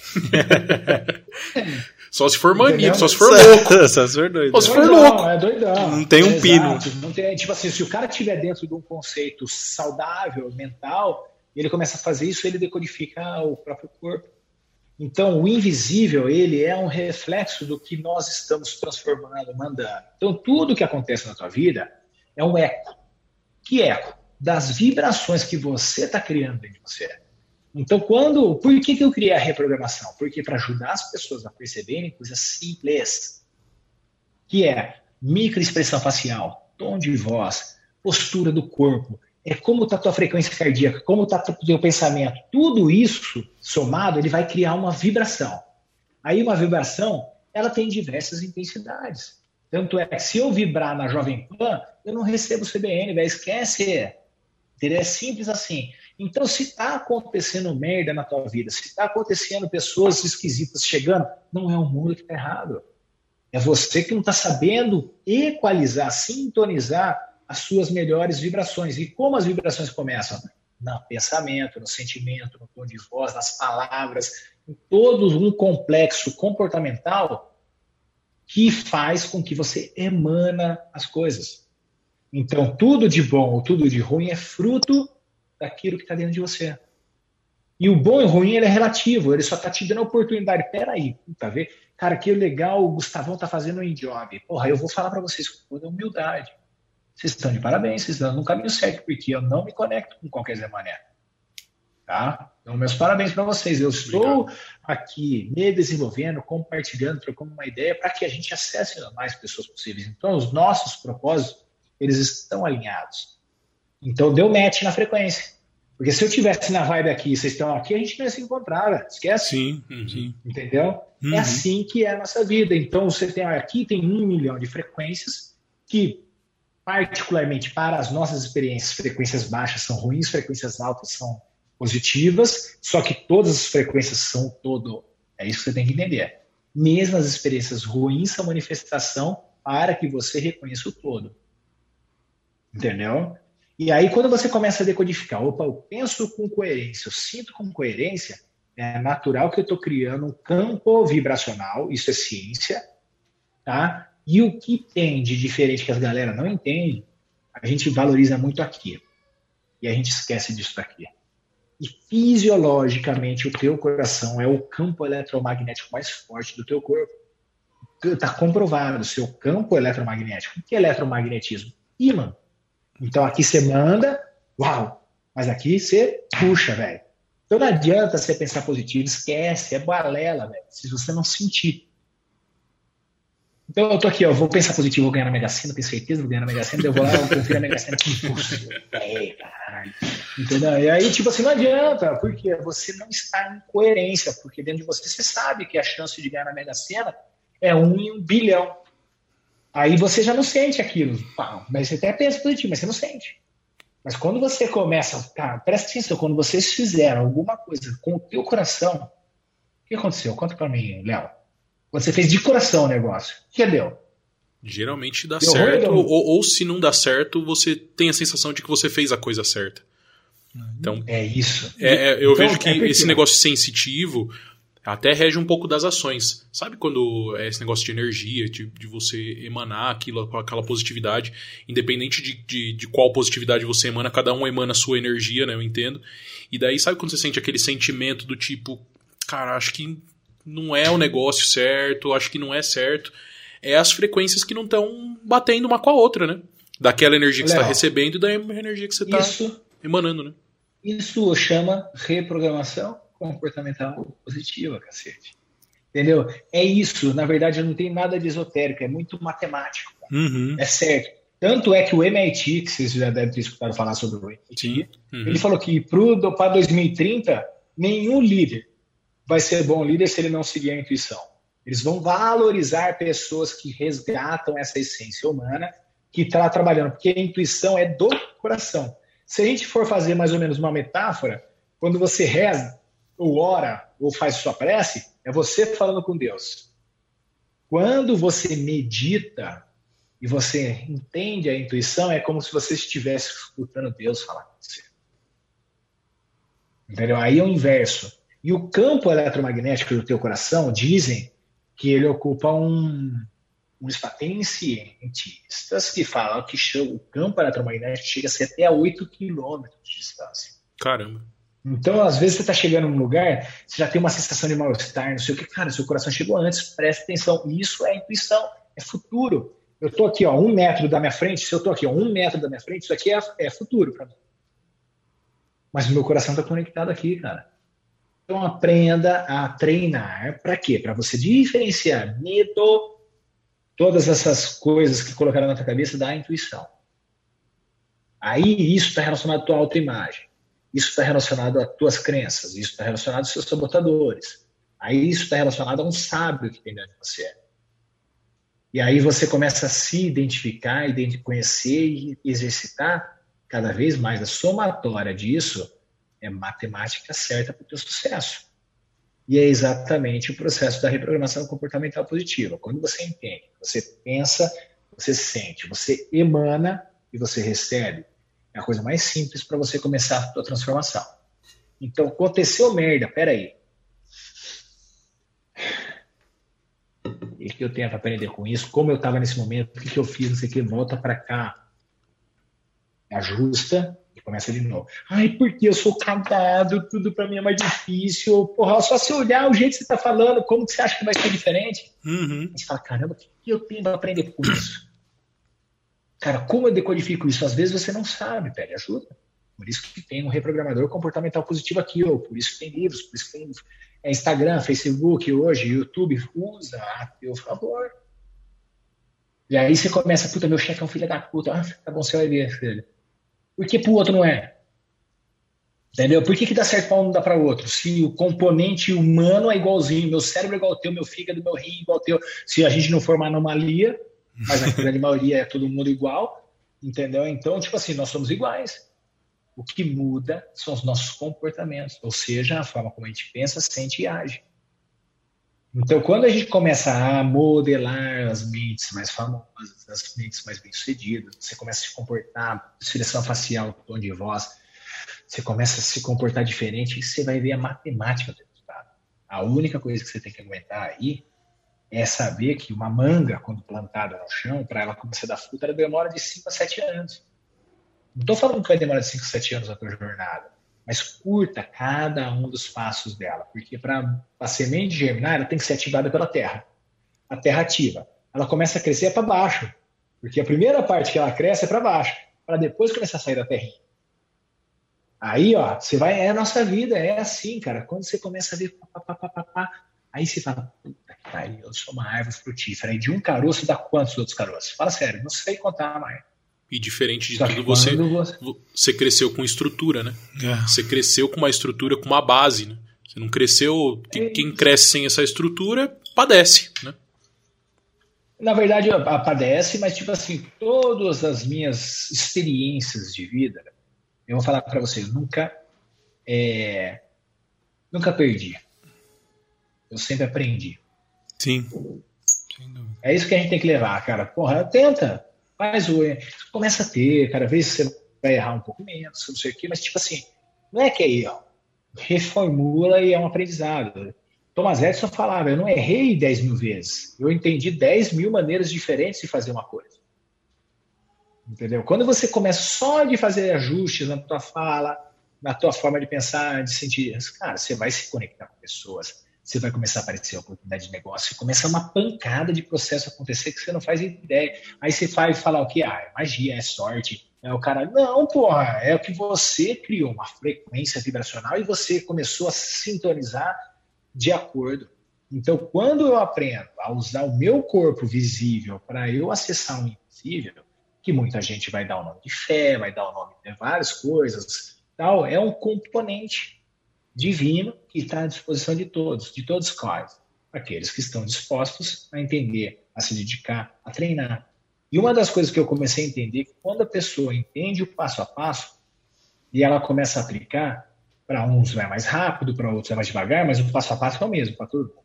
(laughs) só se for maníaco, só se for louco. (laughs) só se for doido. Só se for doidão, louco. É doidão. Não tem um é pino. Não tem, tipo assim, se o cara estiver dentro de um conceito saudável, mental, ele começa a fazer isso, ele decodifica o próprio corpo. Então, o invisível, ele é um reflexo do que nós estamos transformando, mandando. Então, tudo que acontece na tua vida é um eco. Que eco? Das vibrações que você está criando dentro de você. Então, quando. Por que, que eu criei a reprogramação? Porque para ajudar as pessoas a perceberem coisas simples, que é microexpressão facial, tom de voz, postura do corpo, é como está a tua frequência cardíaca, como está o teu pensamento. Tudo isso somado, ele vai criar uma vibração. Aí uma vibração, ela tem diversas intensidades. Tanto é que se eu vibrar na Jovem Pan, eu não recebo CBN, velho, esquece. É simples assim. Então, se está acontecendo merda na tua vida, se está acontecendo pessoas esquisitas chegando, não é o mundo que está errado. É você que não está sabendo equalizar, sintonizar as suas melhores vibrações. E como as vibrações começam? No pensamento, no sentimento, no tom de voz, nas palavras, em todo um complexo comportamental que faz com que você emana as coisas. Então, tudo de bom ou tudo de ruim é fruto daquilo que está dentro de você. E o bom e o ruim ele é relativo, ele só está te dando a oportunidade. Peraí, tá vendo? Cara, que legal o Gustavão tá fazendo um job. Porra, eu vou falar para vocês com toda humildade. Vocês estão de parabéns, vocês estão no caminho certo, porque eu não me conecto com qualquer Zé Mané. Tá? Então, meus parabéns para vocês. Eu estou Obrigado. aqui me desenvolvendo, compartilhando, trocando uma ideia para que a gente acesse mais pessoas possíveis. Então, os nossos propósitos, eles estão alinhados. Então, deu match na frequência. Porque se eu tivesse na vibe aqui e vocês estão aqui, a gente não ia se encontrar, esquece? Sim, sim. Entendeu? Uhum. É assim que é a nossa vida. Então, você tem aqui tem um milhão de frequências que particularmente para as nossas experiências, frequências baixas são ruins, frequências altas são positivas, só que todas as frequências são todo. É isso que você tem que entender. Mesmo as experiências ruins são manifestação para que você reconheça o todo. Entendeu? E aí, quando você começa a decodificar, opa, eu penso com coerência, eu sinto com coerência, é natural que eu estou criando um campo vibracional, isso é ciência, tá? E o que tem de diferente que as galera não entende, a gente valoriza muito aqui. E a gente esquece disso daqui. E fisiologicamente o teu coração é o campo eletromagnético mais forte do teu corpo. Está comprovado, seu campo eletromagnético. O que é eletromagnetismo? Imã. Então aqui você manda, uau, mas aqui você puxa, velho. Então não adianta você pensar positivo, esquece, é balela, velho. Se você não sentir. Então eu tô aqui, ó, vou pensar positivo, vou ganhar na Mega Sena, tenho certeza, vou ganhar na Mega Sena, eu vou lá, eu confio na Mega Sena, que impulso. É. Entendeu? E aí, tipo assim, não adianta, porque você não está em coerência, porque dentro de você você sabe que a chance de ganhar na Mega Sena é um em um bilhão. Aí você já não sente aquilo. Mas você até pensa positivo, mas você não sente. Mas quando você começa, cara, presta atenção, quando vocês fizeram alguma coisa com o teu coração, o que aconteceu? Conta pra mim, Léo. Você fez de coração o negócio. O que deu? Geralmente dá deu certo, ou, ou, se não dá certo, você tem a sensação de que você fez a coisa certa. Então, é isso. É, é, eu então, vejo que é esse negócio sensitivo até rege um pouco das ações. Sabe quando é esse negócio de energia, de, de você emanar aquilo com aquela positividade, independente de, de, de, qual positividade você emana, cada um emana a sua energia, né? Eu entendo. E daí, sabe quando você sente aquele sentimento do tipo, cara, acho que não é o negócio certo, acho que não é certo. É as frequências que não estão batendo uma com a outra, né? Daquela energia que Léo, você está recebendo e da energia que você está emanando, né? Isso chama reprogramação comportamental positiva, cacete. Entendeu? É isso. Na verdade, não tem nada de esotérico, é muito matemático. Uhum. É certo. Tanto é que o MIT, que vocês já devem ter escutado falar sobre o MIT, uhum. ele falou que para 2030, nenhum líder vai ser bom líder se ele não seguir a intuição. Eles vão valorizar pessoas que resgatam essa essência humana, que está trabalhando, porque a intuição é do coração. Se a gente for fazer mais ou menos uma metáfora, quando você reza, ou ora, ou faz sua prece, é você falando com Deus. quando você medita e você entende a intuição, é como se você estivesse escutando Deus falar com você. Entendeu? Aí é o inverso. E o campo eletromagnético do teu coração, dizem que ele ocupa um, um tem cientistas que falam que o campo eletromagnético chega a ser até a 8 quilômetros de distância. Caramba. Então, às vezes, você está chegando num lugar, você já tem uma sensação de mal-estar, não sei o que. Cara, seu coração chegou antes, presta atenção. Isso é intuição, é futuro. Eu estou aqui, ó, um metro da minha frente, se eu estou aqui, ó, um metro da minha frente, isso aqui é, é futuro para mim. Mas o meu coração está conectado aqui, cara. Então, aprenda a treinar. Para quê? Para você diferenciar medo, todas essas coisas que colocaram na tua cabeça da intuição. Aí, isso está relacionado à tua autoimagem isso está relacionado às tuas crenças, isso está relacionado aos seus sabotadores. Aí isso está relacionado a um sábio que tem dentro de você. E aí você começa a se identificar, conhecer e exercitar cada vez mais. A somatória disso é matemática certa para o teu sucesso. E é exatamente o processo da reprogramação comportamental positiva. Quando você entende, você pensa, você sente, você emana e você recebe. É a coisa mais simples para você começar a sua transformação. Então, aconteceu merda, peraí. O que eu tenho para aprender com isso? Como eu estava nesse momento? O que, que eu fiz? Não sei o que. Volta para cá. Ajusta e começa de novo. Ai, porque eu sou cagado, tudo para mim é mais difícil. Porra, só se olhar o jeito que você está falando, como que você acha que vai ser diferente? Uhum. Você fala, caramba, o que eu tenho para aprender com isso? Cara, como eu decodifico isso? Às vezes você não sabe, pede ajuda. Por isso que tem um reprogramador comportamental positivo aqui, ou por isso que tem livros, por isso que tem é, Instagram, Facebook hoje, YouTube, usa a teu favor. E aí você começa, puta, meu chefe é um filho da puta. Ah, tá bom, você vai ver, filho. Por que pro outro não é? Entendeu? Por que, que dá certo para um não dá para outro? Se o componente humano é igualzinho, meu cérebro é igual ao teu, meu fígado, meu rim é igual ao teu. Se a gente não for uma anomalia, mas na grande maioria é todo mundo igual, entendeu? Então, tipo assim, nós somos iguais. O que muda são os nossos comportamentos, ou seja, a forma como a gente pensa, sente e age. Então, quando a gente começa a modelar as mentes mais famosas, as mentes mais bem-sucedidas, você começa a se comportar, expressão facial, tom de voz, você começa a se comportar diferente, e você vai ver a matemática do resultado. A única coisa que você tem que aguentar aí é saber que uma manga, quando plantada no chão, para ela começar a dar fruta, ela demora de 5 a 7 anos. Não estou falando que vai demorar de 5 a 7 anos a tua jornada, mas curta cada um dos passos dela, porque para a semente germinar, ela tem que ser ativada pela terra. A terra ativa. Ela começa a crescer para baixo, porque a primeira parte que ela cresce é para baixo, para depois começar a sair da terrinha. Aí, ó, você vai, é a nossa vida, é assim, cara. Quando você começa a ver pá, pá, pá, pá, pá, Aí você fala, pariu, eu sou uma árvore frutífera. E de um caroço dá quantos outros caroços? Fala sério, não sei contar mais. E diferente de Só tudo, você, você, você cresceu com estrutura, né? É. Você cresceu com uma estrutura, com uma base, né? Você não cresceu. É quem cresce sem essa estrutura padece, né? Na verdade, padece, mas tipo assim, todas as minhas experiências de vida, eu vou falar para vocês, nunca é, nunca perdi eu sempre aprendi. Sim. É isso que a gente tem que levar, cara. Porra, tenta. Faz o. Começa a ter, cada vez você vai errar um pouco menos, não sei o quê, mas tipo assim, não é que é erro. Reformula e é um aprendizado. Thomas Edison falava, eu não errei 10 mil vezes. Eu entendi 10 mil maneiras diferentes de fazer uma coisa. Entendeu? Quando você começa só de fazer ajustes na tua fala, na tua forma de pensar, de sentir, cara, você vai se conectar com pessoas você vai começar a aparecer oportunidade de negócio, começa uma pancada de processo acontecer que você não faz ideia. Aí você vai falar o que? Ah, é magia, é sorte. É o cara, não, porra, é o que você criou uma frequência vibracional e você começou a sintonizar de acordo. Então, quando eu aprendo a usar o meu corpo visível para eu acessar o invisível, que muita gente vai dar o nome de fé, vai dar o nome de várias coisas, tal, é um componente divino que está à disposição de todos, de todos quais? Aqueles que estão dispostos a entender, a se dedicar, a treinar. E uma das coisas que eu comecei a entender é que quando a pessoa entende o passo a passo e ela começa a aplicar, para uns vai mais rápido, para outros é mais devagar, mas o passo a passo é o mesmo para todo mundo.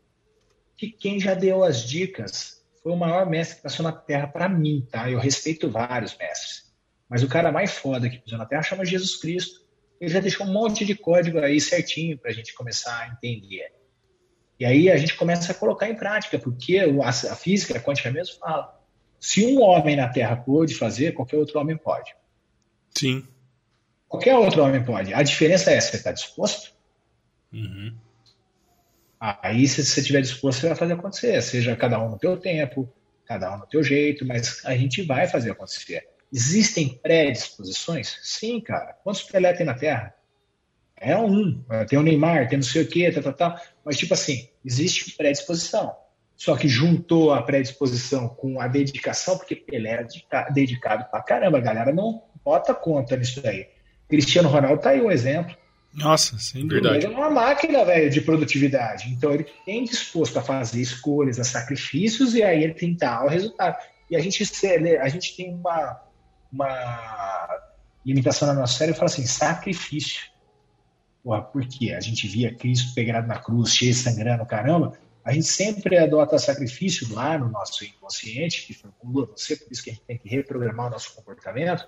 Que quem já deu as dicas foi o maior mestre que passou na Terra para mim, tá? Eu respeito vários mestres. Mas o cara mais foda que pisou na Terra chama Jesus Cristo. Ele já deixou um monte de código aí certinho para a gente começar a entender. E aí a gente começa a colocar em prática, porque a física a quântica mesmo fala. Se um homem na Terra pôde fazer, qualquer outro homem pode. Sim. Qualquer outro homem pode. A diferença é, você está disposto? Uhum. Aí, se você estiver disposto, você vai fazer acontecer. Seja cada um no teu tempo, cada um no teu jeito, mas a gente vai fazer acontecer. Existem predisposições? Sim, cara. Quantos Pelé tem na Terra? É um. Tem o Neymar, tem não sei o quê, tal, tal, tal. Mas, tipo assim, existe predisposição. Só que juntou a predisposição com a dedicação, porque Pelé era dedicado pra caramba. A galera não bota conta nisso daí. Cristiano Ronaldo tá aí um exemplo. Nossa, sem dúvida. Ele é uma máquina, velho, de produtividade. Então ele tem disposto a fazer escolhas, a sacrifícios, e aí ele tem tal resultado. E a gente, a gente tem uma, uma limitação na nossa série e fala assim: sacrifício. Porra, por quê? A gente via Cristo pegado na cruz, cheio, sangrando, caramba. A gente sempre adota sacrifício lá no nosso inconsciente, que formula você, por isso que a gente tem que reprogramar o nosso comportamento.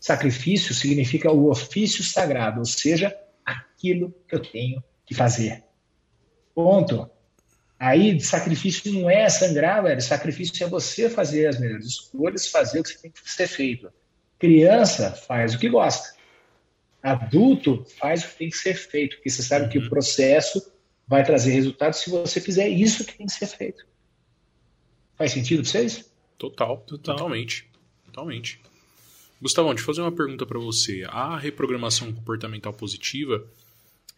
Sacrifício significa o ofício sagrado, ou seja, aquilo que eu tenho que fazer. Ponto. Aí, sacrifício não é sangrar, velho. Sacrifício é você fazer as melhores escolhas, fazer o que tem que ser feito. Criança faz o que gosta. Adulto faz o que tem que ser feito, porque você sabe que o uhum. processo vai trazer resultados se você fizer isso que tem que ser feito. Faz sentido para vocês? Total, Total. totalmente. Totalmente. Gustavão, deixa eu fazer uma pergunta para você. A reprogramação comportamental positiva,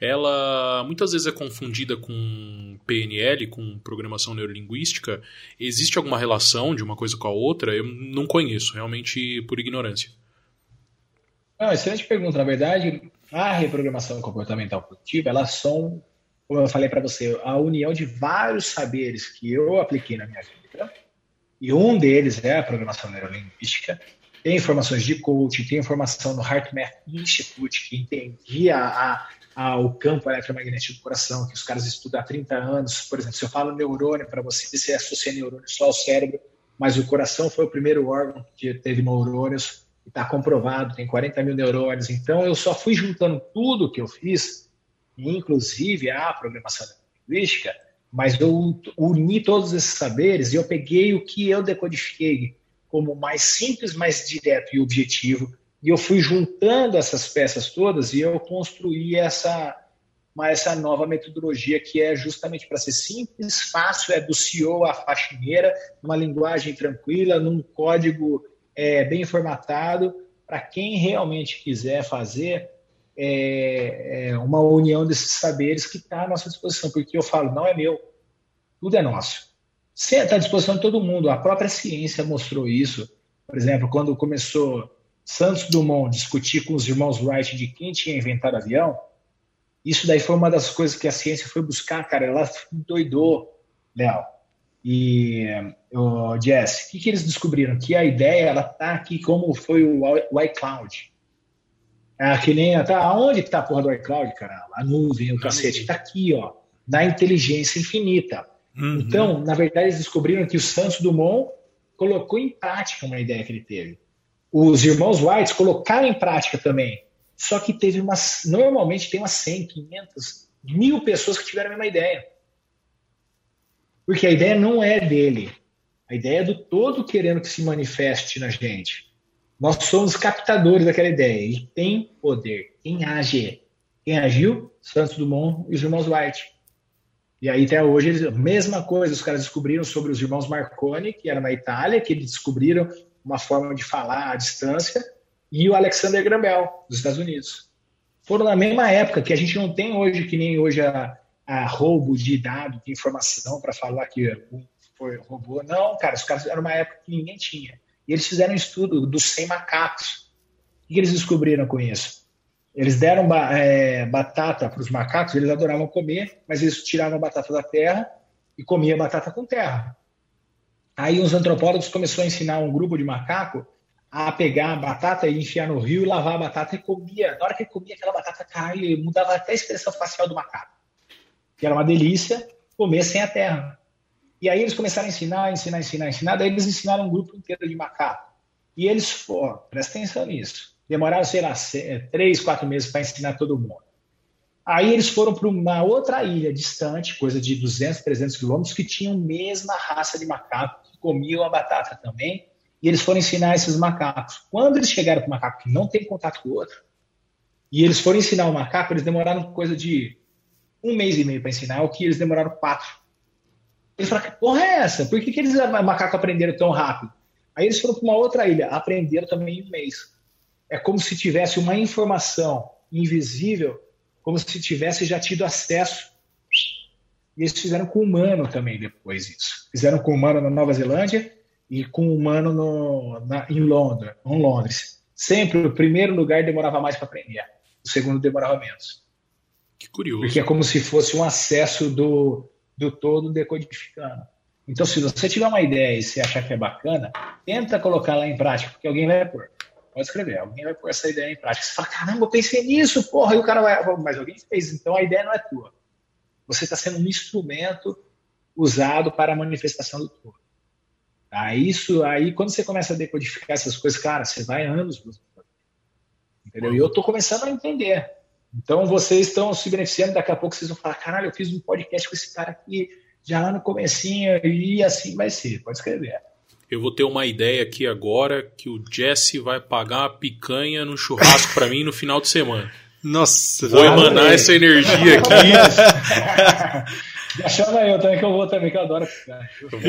ela muitas vezes é confundida com PNL, com programação neurolinguística. Existe alguma relação de uma coisa com a outra? Eu não conheço, realmente por ignorância. Não, excelente pergunta. Na verdade, a reprogramação comportamental positiva, elas são, como eu falei para você, a união de vários saberes que eu apliquei na minha vida. E um deles é a programação neurolinguística, tem informações de coach, tem informação no HeartMath Institute, que entendia a, a, o campo eletromagnético do coração, que os caras estudam há 30 anos. Por exemplo, se eu falo neurônio para você, você associa neurônio só ao cérebro, mas o coração foi o primeiro órgão que teve neurônios, está comprovado, tem 40 mil neurônios. Então, eu só fui juntando tudo que eu fiz, inclusive a programação linguística, mas eu uni todos esses saberes e eu peguei o que eu decodifiquei como mais simples, mais direto e objetivo. E eu fui juntando essas peças todas e eu construí essa, essa nova metodologia que é justamente para ser simples, fácil, é do CEO à faxineira, numa linguagem tranquila, num código é, bem formatado, para quem realmente quiser fazer é, é uma união desses saberes que está à nossa disposição, porque eu falo, não é meu, tudo é nosso está à disposição de todo mundo. A própria ciência mostrou isso. Por exemplo, quando começou Santos Dumont discutir com os irmãos Wright de quem tinha inventado avião, isso daí foi uma das coisas que a ciência foi buscar, cara. Ela doidou, Léo. E o Jess, o que, que eles descobriram? Que a ideia ela tá aqui como foi o iCloud. É que nem tá aonde que tá a porra do iCloud, cara? A nuvem, o cacete, tá aqui, ó, na inteligência infinita. Uhum. Então, na verdade, eles descobriram que o Santos Dumont colocou em prática uma ideia que ele teve. Os irmãos White colocaram em prática também. Só que teve umas. Normalmente tem umas 100, 500, mil pessoas que tiveram a mesma ideia. Porque a ideia não é dele. A ideia é do todo querendo que se manifeste na gente. Nós somos captadores daquela ideia. E tem poder. Quem age? Quem agiu? Santos Dumont e os irmãos White. E aí até hoje, eles, mesma coisa, os caras descobriram sobre os irmãos Marconi, que era na Itália, que eles descobriram uma forma de falar à distância, e o Alexander Graham Bell, dos Estados Unidos. Foram na mesma época, que a gente não tem hoje, que nem hoje a, a roubo de dados, de informação para falar que foi robô. Não, cara, os caras eram uma época que ninguém tinha. E eles fizeram um estudo dos 100 macacos. O que eles descobriram com isso? Eles deram é, batata para os macacos, eles adoravam comer, mas eles tiravam a batata da terra e comiam batata com terra. Aí os antropólogos começaram a ensinar um grupo de macaco a pegar a batata e enfiar no rio lavar a batata e comia. Na hora que ele comia aquela batata caía, mudava até a expressão facial do macaco. Que era uma delícia comer sem a terra. E aí eles começaram a ensinar, ensinar, ensinar, ensinar. Daí eles ensinaram um grupo inteiro de macaco. E eles foram, presta atenção nisso. Demoraram, sei lá, três, quatro meses para ensinar todo mundo. Aí eles foram para uma outra ilha distante, coisa de 200, 300 quilômetros, que tinha a mesma raça de macaco, que comiam a batata também, e eles foram ensinar esses macacos. Quando eles chegaram para o macaco que não tem contato com o outro, e eles foram ensinar o macaco, eles demoraram coisa de um mês e meio para ensinar, o que eles demoraram quatro. Eles falaram, que porra é essa? Por que, que eles macaco aprenderam tão rápido? Aí eles foram para uma outra ilha, aprenderam também um mês. É como se tivesse uma informação invisível, como se tivesse já tido acesso. E eles fizeram com o humano também depois isso. Fizeram com o humano na Nova Zelândia e com o humano no, na, em Londres, em Londres. Sempre o primeiro lugar demorava mais para aprender, o segundo demorava menos. Que curioso. Porque é como se fosse um acesso do, do todo decodificando. Então, se você tiver uma ideia e você achar que é bacana, tenta colocar lá em prática, porque alguém vai pôr. Pode escrever, alguém vai pôr essa ideia em prática. Você fala, caramba, eu pensei nisso, porra, e o cara vai. Mas alguém fez, então a ideia não é tua. Você está sendo um instrumento usado para a manifestação do todo. Tá? Isso aí, quando você começa a decodificar essas coisas, cara, você vai anos. Entendeu? E eu estou começando a entender. Então vocês estão se beneficiando, daqui a pouco vocês vão falar, caralho, eu fiz um podcast com esse cara aqui já no comecinho e assim vai ser. Pode escrever. Eu vou ter uma ideia aqui agora que o Jesse vai pagar uma picanha no churrasco para mim no final de semana. Nossa, vou emanar essa energia (laughs) aqui. Chama eu também, que eu vou também, que eu adoro picanha.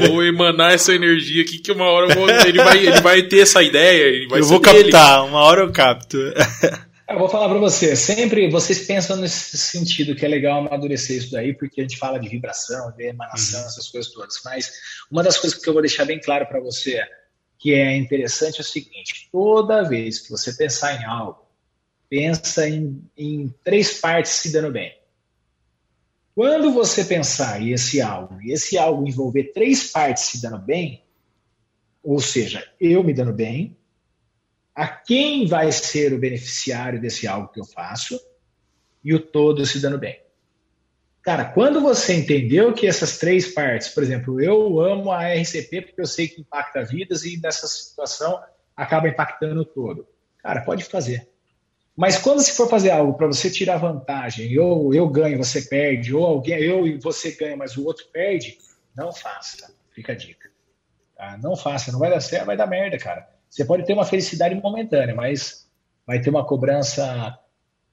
Vou emanar essa energia aqui, que uma hora eu vou, ele, vai, ele vai ter essa ideia. eu vou captar, uma hora eu capto. (laughs) Eu vou falar para você, sempre vocês pensam nesse sentido que é legal amadurecer isso daí, porque a gente fala de vibração, de emanação, uhum. essas coisas todas. Mas uma das coisas que eu vou deixar bem claro para você, que é interessante, é o seguinte: toda vez que você pensar em algo, pensa em, em três partes se dando bem. Quando você pensar em esse algo, e esse algo envolver três partes se dando bem, ou seja, eu me dando bem, a quem vai ser o beneficiário desse algo que eu faço e o todo se dando bem. Cara, quando você entendeu que essas três partes, por exemplo, eu amo a RCP porque eu sei que impacta vidas e nessa situação acaba impactando o todo. Cara, pode fazer. Mas quando se for fazer algo para você tirar vantagem, ou eu ganho, você perde, ou alguém, eu e você ganha, mas o outro perde, não faça. Fica a dica. Tá? Não faça, não vai dar certo, vai dar merda, cara. Você pode ter uma felicidade momentânea, mas vai ter uma cobrança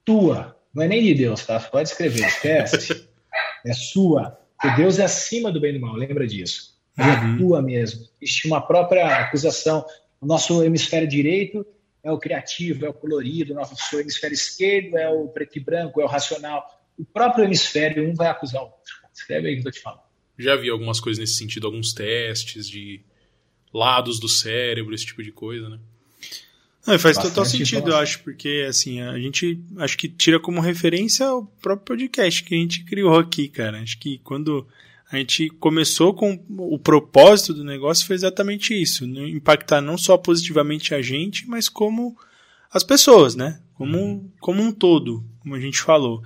tua. Não é nem de Deus, tá? Pode escrever, esquece. (laughs) é sua. Porque Deus é acima do bem e do mal, lembra disso. É uhum. tua mesmo. Existe uma própria acusação. O nosso hemisfério direito é o criativo, é o colorido, o nosso hemisfério esquerdo é o preto e branco, é o racional. O próprio hemisfério, um vai acusar o outro. Escreve aí que eu te falo. Já vi algumas coisas nesse sentido, alguns testes de lados do cérebro, esse tipo de coisa, né? Não, faz Bastante total sentido, eu acho, porque assim, a gente acho que tira como referência o próprio podcast que a gente criou aqui, cara. Acho que quando a gente começou com o propósito do negócio foi exatamente isso, né? impactar não só positivamente a gente, mas como as pessoas, né? Como, como um todo, como a gente falou.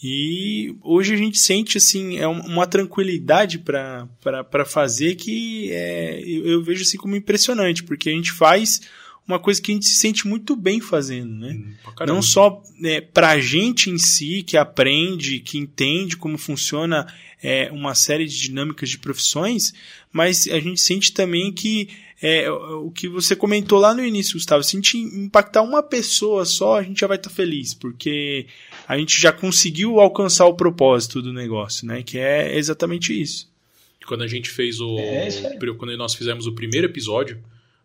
E hoje a gente sente assim é uma tranquilidade para fazer que é, eu, eu, vejo assim como impressionante, porque a gente faz uma coisa que a gente se sente muito bem fazendo, né? Hum, Não só é, para a gente em si que aprende, que entende como funciona é, uma série de dinâmicas de profissões, mas a gente sente também que é, o que você comentou lá no início, Gustavo, se a gente impactar uma pessoa só, a gente já vai estar tá feliz, porque a gente já conseguiu alcançar o propósito do negócio, né? Que é exatamente isso. Quando a gente fez o. É quando nós fizemos o primeiro episódio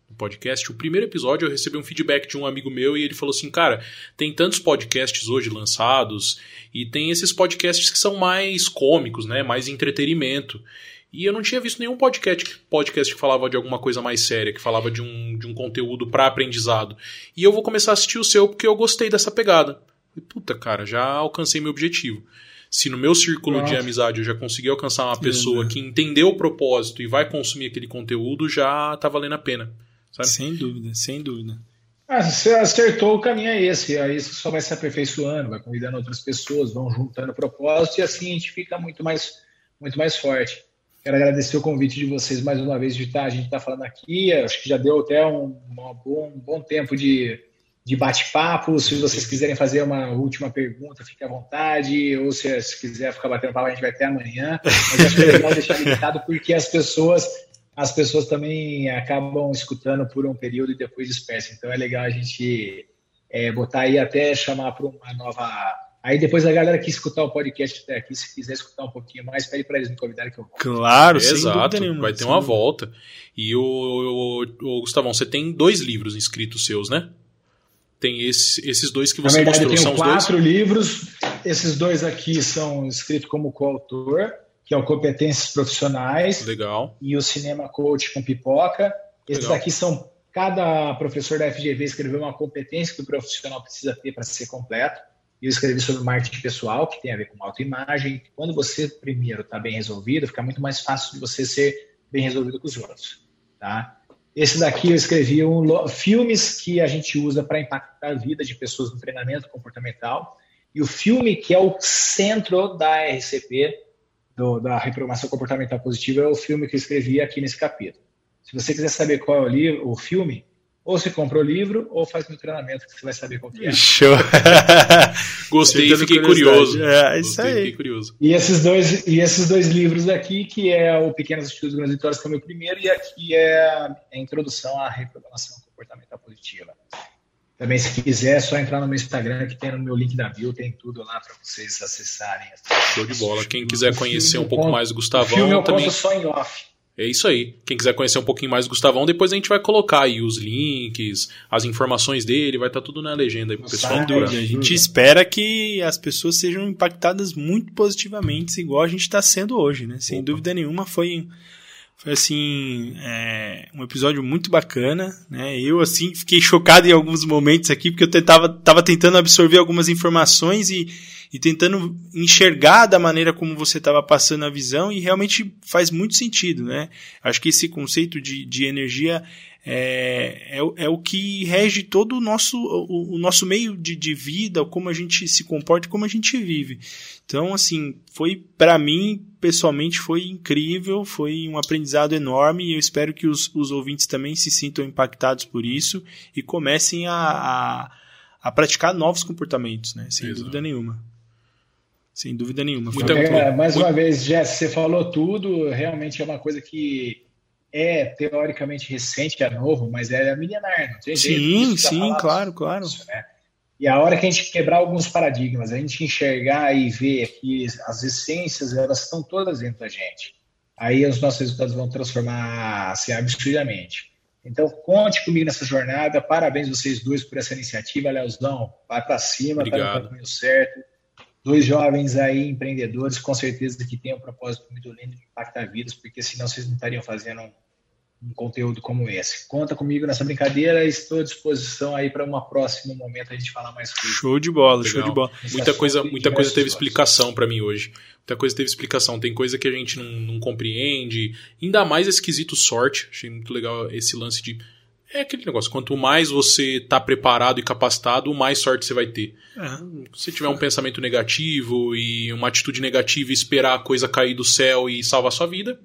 do podcast, o primeiro episódio eu recebi um feedback de um amigo meu e ele falou assim: Cara, tem tantos podcasts hoje lançados e tem esses podcasts que são mais cômicos, né? Mais entretenimento. E eu não tinha visto nenhum podcast, podcast que falava de alguma coisa mais séria, que falava de um, de um conteúdo para aprendizado. E eu vou começar a assistir o seu porque eu gostei dessa pegada. E, puta, cara, já alcancei meu objetivo. Se no meu círculo Nossa. de amizade eu já consegui alcançar uma pessoa é, que entendeu o propósito e vai consumir aquele conteúdo, já tá valendo a pena. Sabe? Sem dúvida, sem dúvida. Ah, você acertou o caminho é esse, aí você só vai se aperfeiçoando, vai convidando outras pessoas, vão juntando propósito e assim a gente fica muito mais, muito mais forte. Quero agradecer o convite de vocês mais uma vez de estar, a gente está falando aqui. Acho que já deu até um, bom, um bom tempo de, de bate-papo. Se vocês quiserem fazer uma última pergunta, fique à vontade. Ou se, se quiser ficar batendo papo, a gente vai até amanhã. Mas acho que é legal deixar limitado porque as pessoas as pessoas também acabam escutando por um período e depois dispersam. Então é legal a gente é, botar aí até chamar para uma nova. Aí depois a galera que escutar o podcast até aqui, se quiser escutar um pouquinho mais, pede para eles me convidarem que eu volto. Claro, exato. Nenhuma, vai ter uma volta. E o, o, o, Gustavão, você tem dois livros inscritos seus, né? Tem esse, esses dois que você Na verdade, mostrou. Eu tenho quatro livros. Esses dois aqui são escritos como coautor que é o Competências Profissionais. Legal. E o Cinema Coach com Pipoca. Esses Legal. aqui são. Cada professor da FGV escreveu uma competência que o profissional precisa ter para ser completo. Eu escrevi sobre marketing pessoal, que tem a ver com autoimagem. Quando você, primeiro, está bem resolvido, fica muito mais fácil de você ser bem resolvido com os outros. Tá? Esse daqui eu escrevi um, filmes que a gente usa para impactar a vida de pessoas no treinamento comportamental. E o filme que é o centro da RCP, do, da reprogramação comportamental positiva é o filme que eu escrevi aqui nesse capítulo. Se você quiser saber qual é o, livro, o filme, ou você compra o livro ou faz meu treinamento que você vai saber qual que é. Show! (laughs) Gostei, fiquei curioso. É, isso Gostei, aí. Fiquei curioso. E esses, dois, e esses dois livros aqui, que é o Pequenas Atitudes Grandes Vitórias, que é o meu primeiro, e aqui é a introdução à reprogramação comportamental positiva. Também, se quiser, é só entrar no meu Instagram, que tem no meu link da bio, tem tudo lá para vocês acessarem. Show de bola. Quem quiser conhecer um pouco mais do Gustavão. Filme eu também... só em off. É isso aí. Quem quiser conhecer um pouquinho mais do Gustavão, depois a gente vai colocar aí os links, as informações dele, vai estar tá tudo na legenda aí pro pessoal. a gente espera que as pessoas sejam impactadas muito positivamente, igual a gente está sendo hoje, né? Sem Opa. dúvida nenhuma, foi foi assim, é, um episódio muito bacana, né? Eu assim fiquei chocado em alguns momentos aqui porque eu tentava tava tentando absorver algumas informações e, e tentando enxergar da maneira como você estava passando a visão e realmente faz muito sentido, né? Acho que esse conceito de, de energia é, é, é, o que rege todo o nosso, o, o nosso meio de, de, vida, como a gente se comporta, como a gente vive. Então, assim, foi para mim pessoalmente foi incrível, foi um aprendizado enorme e eu espero que os, os ouvintes também se sintam impactados por isso e comecem a, a, a praticar novos comportamentos, né? Sem Exato. dúvida nenhuma. Sem dúvida nenhuma. Muito, é, mais uma vez, Jess, você falou tudo, realmente é uma coisa que é teoricamente recente, é novo, mas é milenar, não tem jeito. Sim, sim, claro, claro. Isso, né? E a hora que a gente quebrar alguns paradigmas, a gente enxergar e ver que as essências, elas estão todas dentro da gente. Aí os nossos resultados vão transformar assim, absurdamente. Então, conte comigo nessa jornada. Parabéns vocês dois por essa iniciativa, Leozão. Vai para cima, está no caminho certo. Dois jovens aí, empreendedores, com certeza que têm um propósito muito lindo de impactar vidas, porque senão vocês não estariam fazendo um conteúdo como esse. Conta comigo nessa brincadeira estou à disposição aí para um próximo momento a gente falar mais coisas. Show de bola, Legal. show de bola. muita coisa, muita coisa teve explicação para mim hoje. Muita coisa teve explicação. Tem coisa que a gente não, não compreende. Ainda mais esse quesito sorte. Achei muito legal esse lance de é aquele negócio, quanto mais você está preparado e capacitado, mais sorte você vai ter. É. Se tiver um pensamento negativo e uma atitude negativa e esperar a coisa cair do céu e salvar sua vida,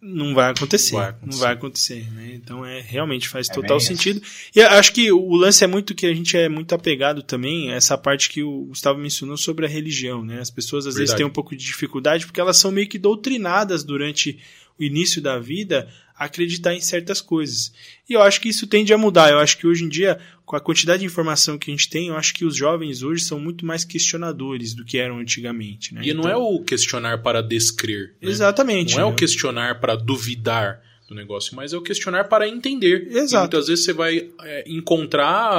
não vai acontecer. Não vai acontecer. Não vai acontecer né? Então é realmente faz é total sentido. E acho que o lance é muito que a gente é muito apegado também, essa parte que o Gustavo mencionou sobre a religião. Né? As pessoas às Verdade. vezes têm um pouco de dificuldade porque elas são meio que doutrinadas durante o início da vida acreditar em certas coisas. E eu acho que isso tende a mudar. Eu acho que hoje em dia, com a quantidade de informação que a gente tem, eu acho que os jovens hoje são muito mais questionadores do que eram antigamente. Né? E então... não é o questionar para descrer. Né? Exatamente. Não é o questionar para duvidar do negócio, mas é o questionar para entender. Exato. E muitas vezes você vai é, encontrar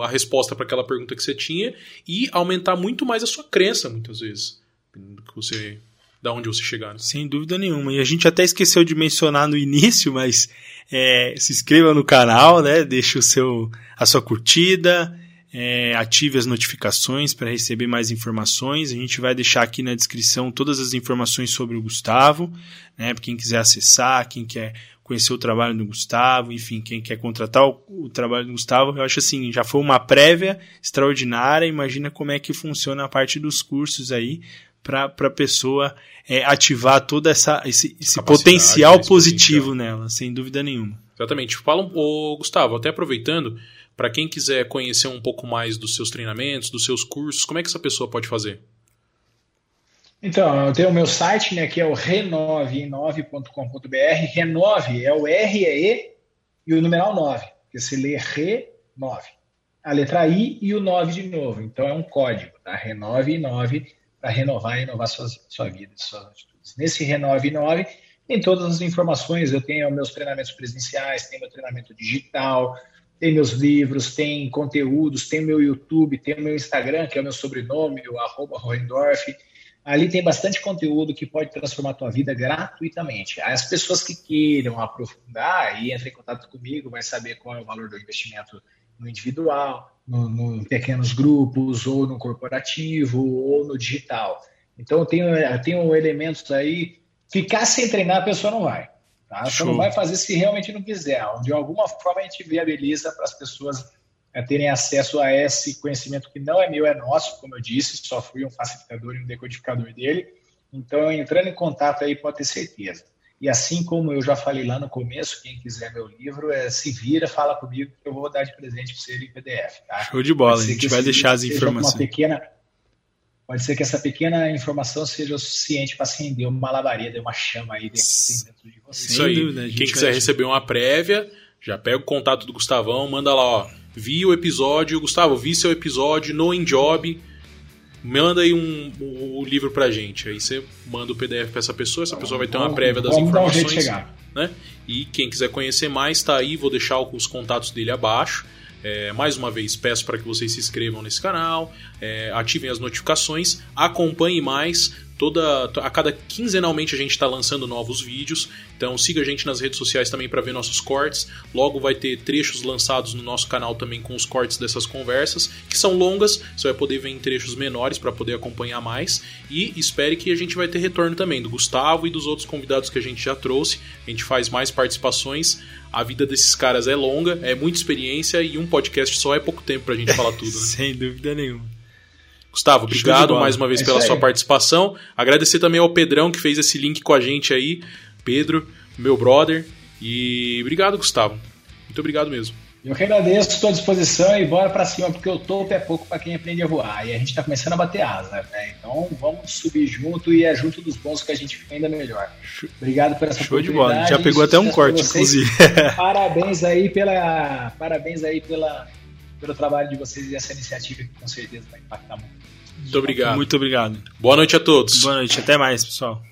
a resposta para aquela pergunta que você tinha e aumentar muito mais a sua crença, muitas vezes. Que você da onde você chegar. Né? Sem dúvida nenhuma. E a gente até esqueceu de mencionar no início, mas é, se inscreva no canal, né? Deixe o seu, a sua curtida, é, ative as notificações para receber mais informações. A gente vai deixar aqui na descrição todas as informações sobre o Gustavo, né? Para quem quiser acessar, quem quer conhecer o trabalho do Gustavo, enfim, quem quer contratar o, o, trabalho do Gustavo, eu acho assim, já foi uma prévia extraordinária, imagina como é que funciona a parte dos cursos aí, para a pessoa é, ativar todo essa, esse, esse potencial positivo nela, sem dúvida nenhuma. Exatamente. Fala, ô, Gustavo, até aproveitando, para quem quiser conhecer um pouco mais dos seus treinamentos, dos seus cursos, como é que essa pessoa pode fazer? Então, eu tenho o meu site, né, que é o renove9.com.br. Renove é o R, é E e o numeral 9, que se lê Re9. A letra I e o 9 de novo. Então, é um código, tá? Renove 9 para renovar e inovar sua, sua vida, suas atitudes. Nesse Renove 9 tem todas as informações. Eu tenho meus treinamentos presenciais, tem meu treinamento digital, tem meus livros, tem conteúdos, tem meu YouTube, tem meu Instagram, que é o meu sobrenome, o arroba Rohendorf Ali tem bastante conteúdo que pode transformar a tua vida gratuitamente. As pessoas que queiram aprofundar e entrem em contato comigo, vai saber qual é o valor do investimento no individual, no, no, em pequenos grupos, ou no corporativo, ou no digital. Então, eu tenho elementos aí. Ficar sem treinar, a pessoa não vai. Tá? Só não vai fazer se realmente não quiser. De alguma forma, a gente viabiliza para as pessoas é, terem acesso a esse conhecimento que não é meu, é nosso, como eu disse, só fui um facilitador e um decodificador dele. Então, entrando em contato aí, pode ter certeza. E assim como eu já falei lá no começo, quem quiser meu livro, é, se vira, fala comigo que eu vou dar de presente para você em PDF. Tá? Show de bola, a gente vai deixar as informações. Pequena, pode ser que essa pequena informação seja o suficiente para acender uma labareda, uma chama aí dentro, dentro de você. Isso aí. Dúvida, quem quiser receber uma prévia, já pega o contato do Gustavão, manda lá, ó vi o episódio, Gustavo, vi seu episódio no InJob, manda aí um, um, um livro pra gente. Aí você manda o PDF pra essa pessoa, essa pessoa vai ter uma prévia das informações. Né? E quem quiser conhecer mais, tá aí, vou deixar os contatos dele abaixo. É, mais uma vez, peço para que vocês se inscrevam nesse canal, é, ativem as notificações, acompanhem mais. Toda, a cada quinzenalmente a gente está lançando novos vídeos, então siga a gente nas redes sociais também para ver nossos cortes. Logo vai ter trechos lançados no nosso canal também com os cortes dessas conversas, que são longas, você vai poder ver em trechos menores para poder acompanhar mais. E espere que a gente vai ter retorno também do Gustavo e dos outros convidados que a gente já trouxe. A gente faz mais participações. A vida desses caras é longa, é muita experiência e um podcast só é pouco tempo para a gente falar tudo. Né? (laughs) Sem dúvida nenhuma. Gustavo, obrigado mais uma vez é pela sua participação. Agradecer também ao Pedrão que fez esse link com a gente aí. Pedro, meu brother. E obrigado, Gustavo. Muito obrigado mesmo. Eu que agradeço, estou à disposição e bora para cima, porque o topo é pouco para quem aprende a voar. E a gente está começando a bater asa, né? Então vamos subir junto e é junto dos bons que a gente fica ainda melhor. Obrigado por essa Show de bola. Já pegou até um corte, inclusive. (laughs) parabéns aí pela. Parabéns aí pela pelo trabalho de vocês e essa iniciativa que com certeza vai impactar muito. Muito obrigado. Muito obrigado. Boa noite a todos. Boa noite, até mais, pessoal.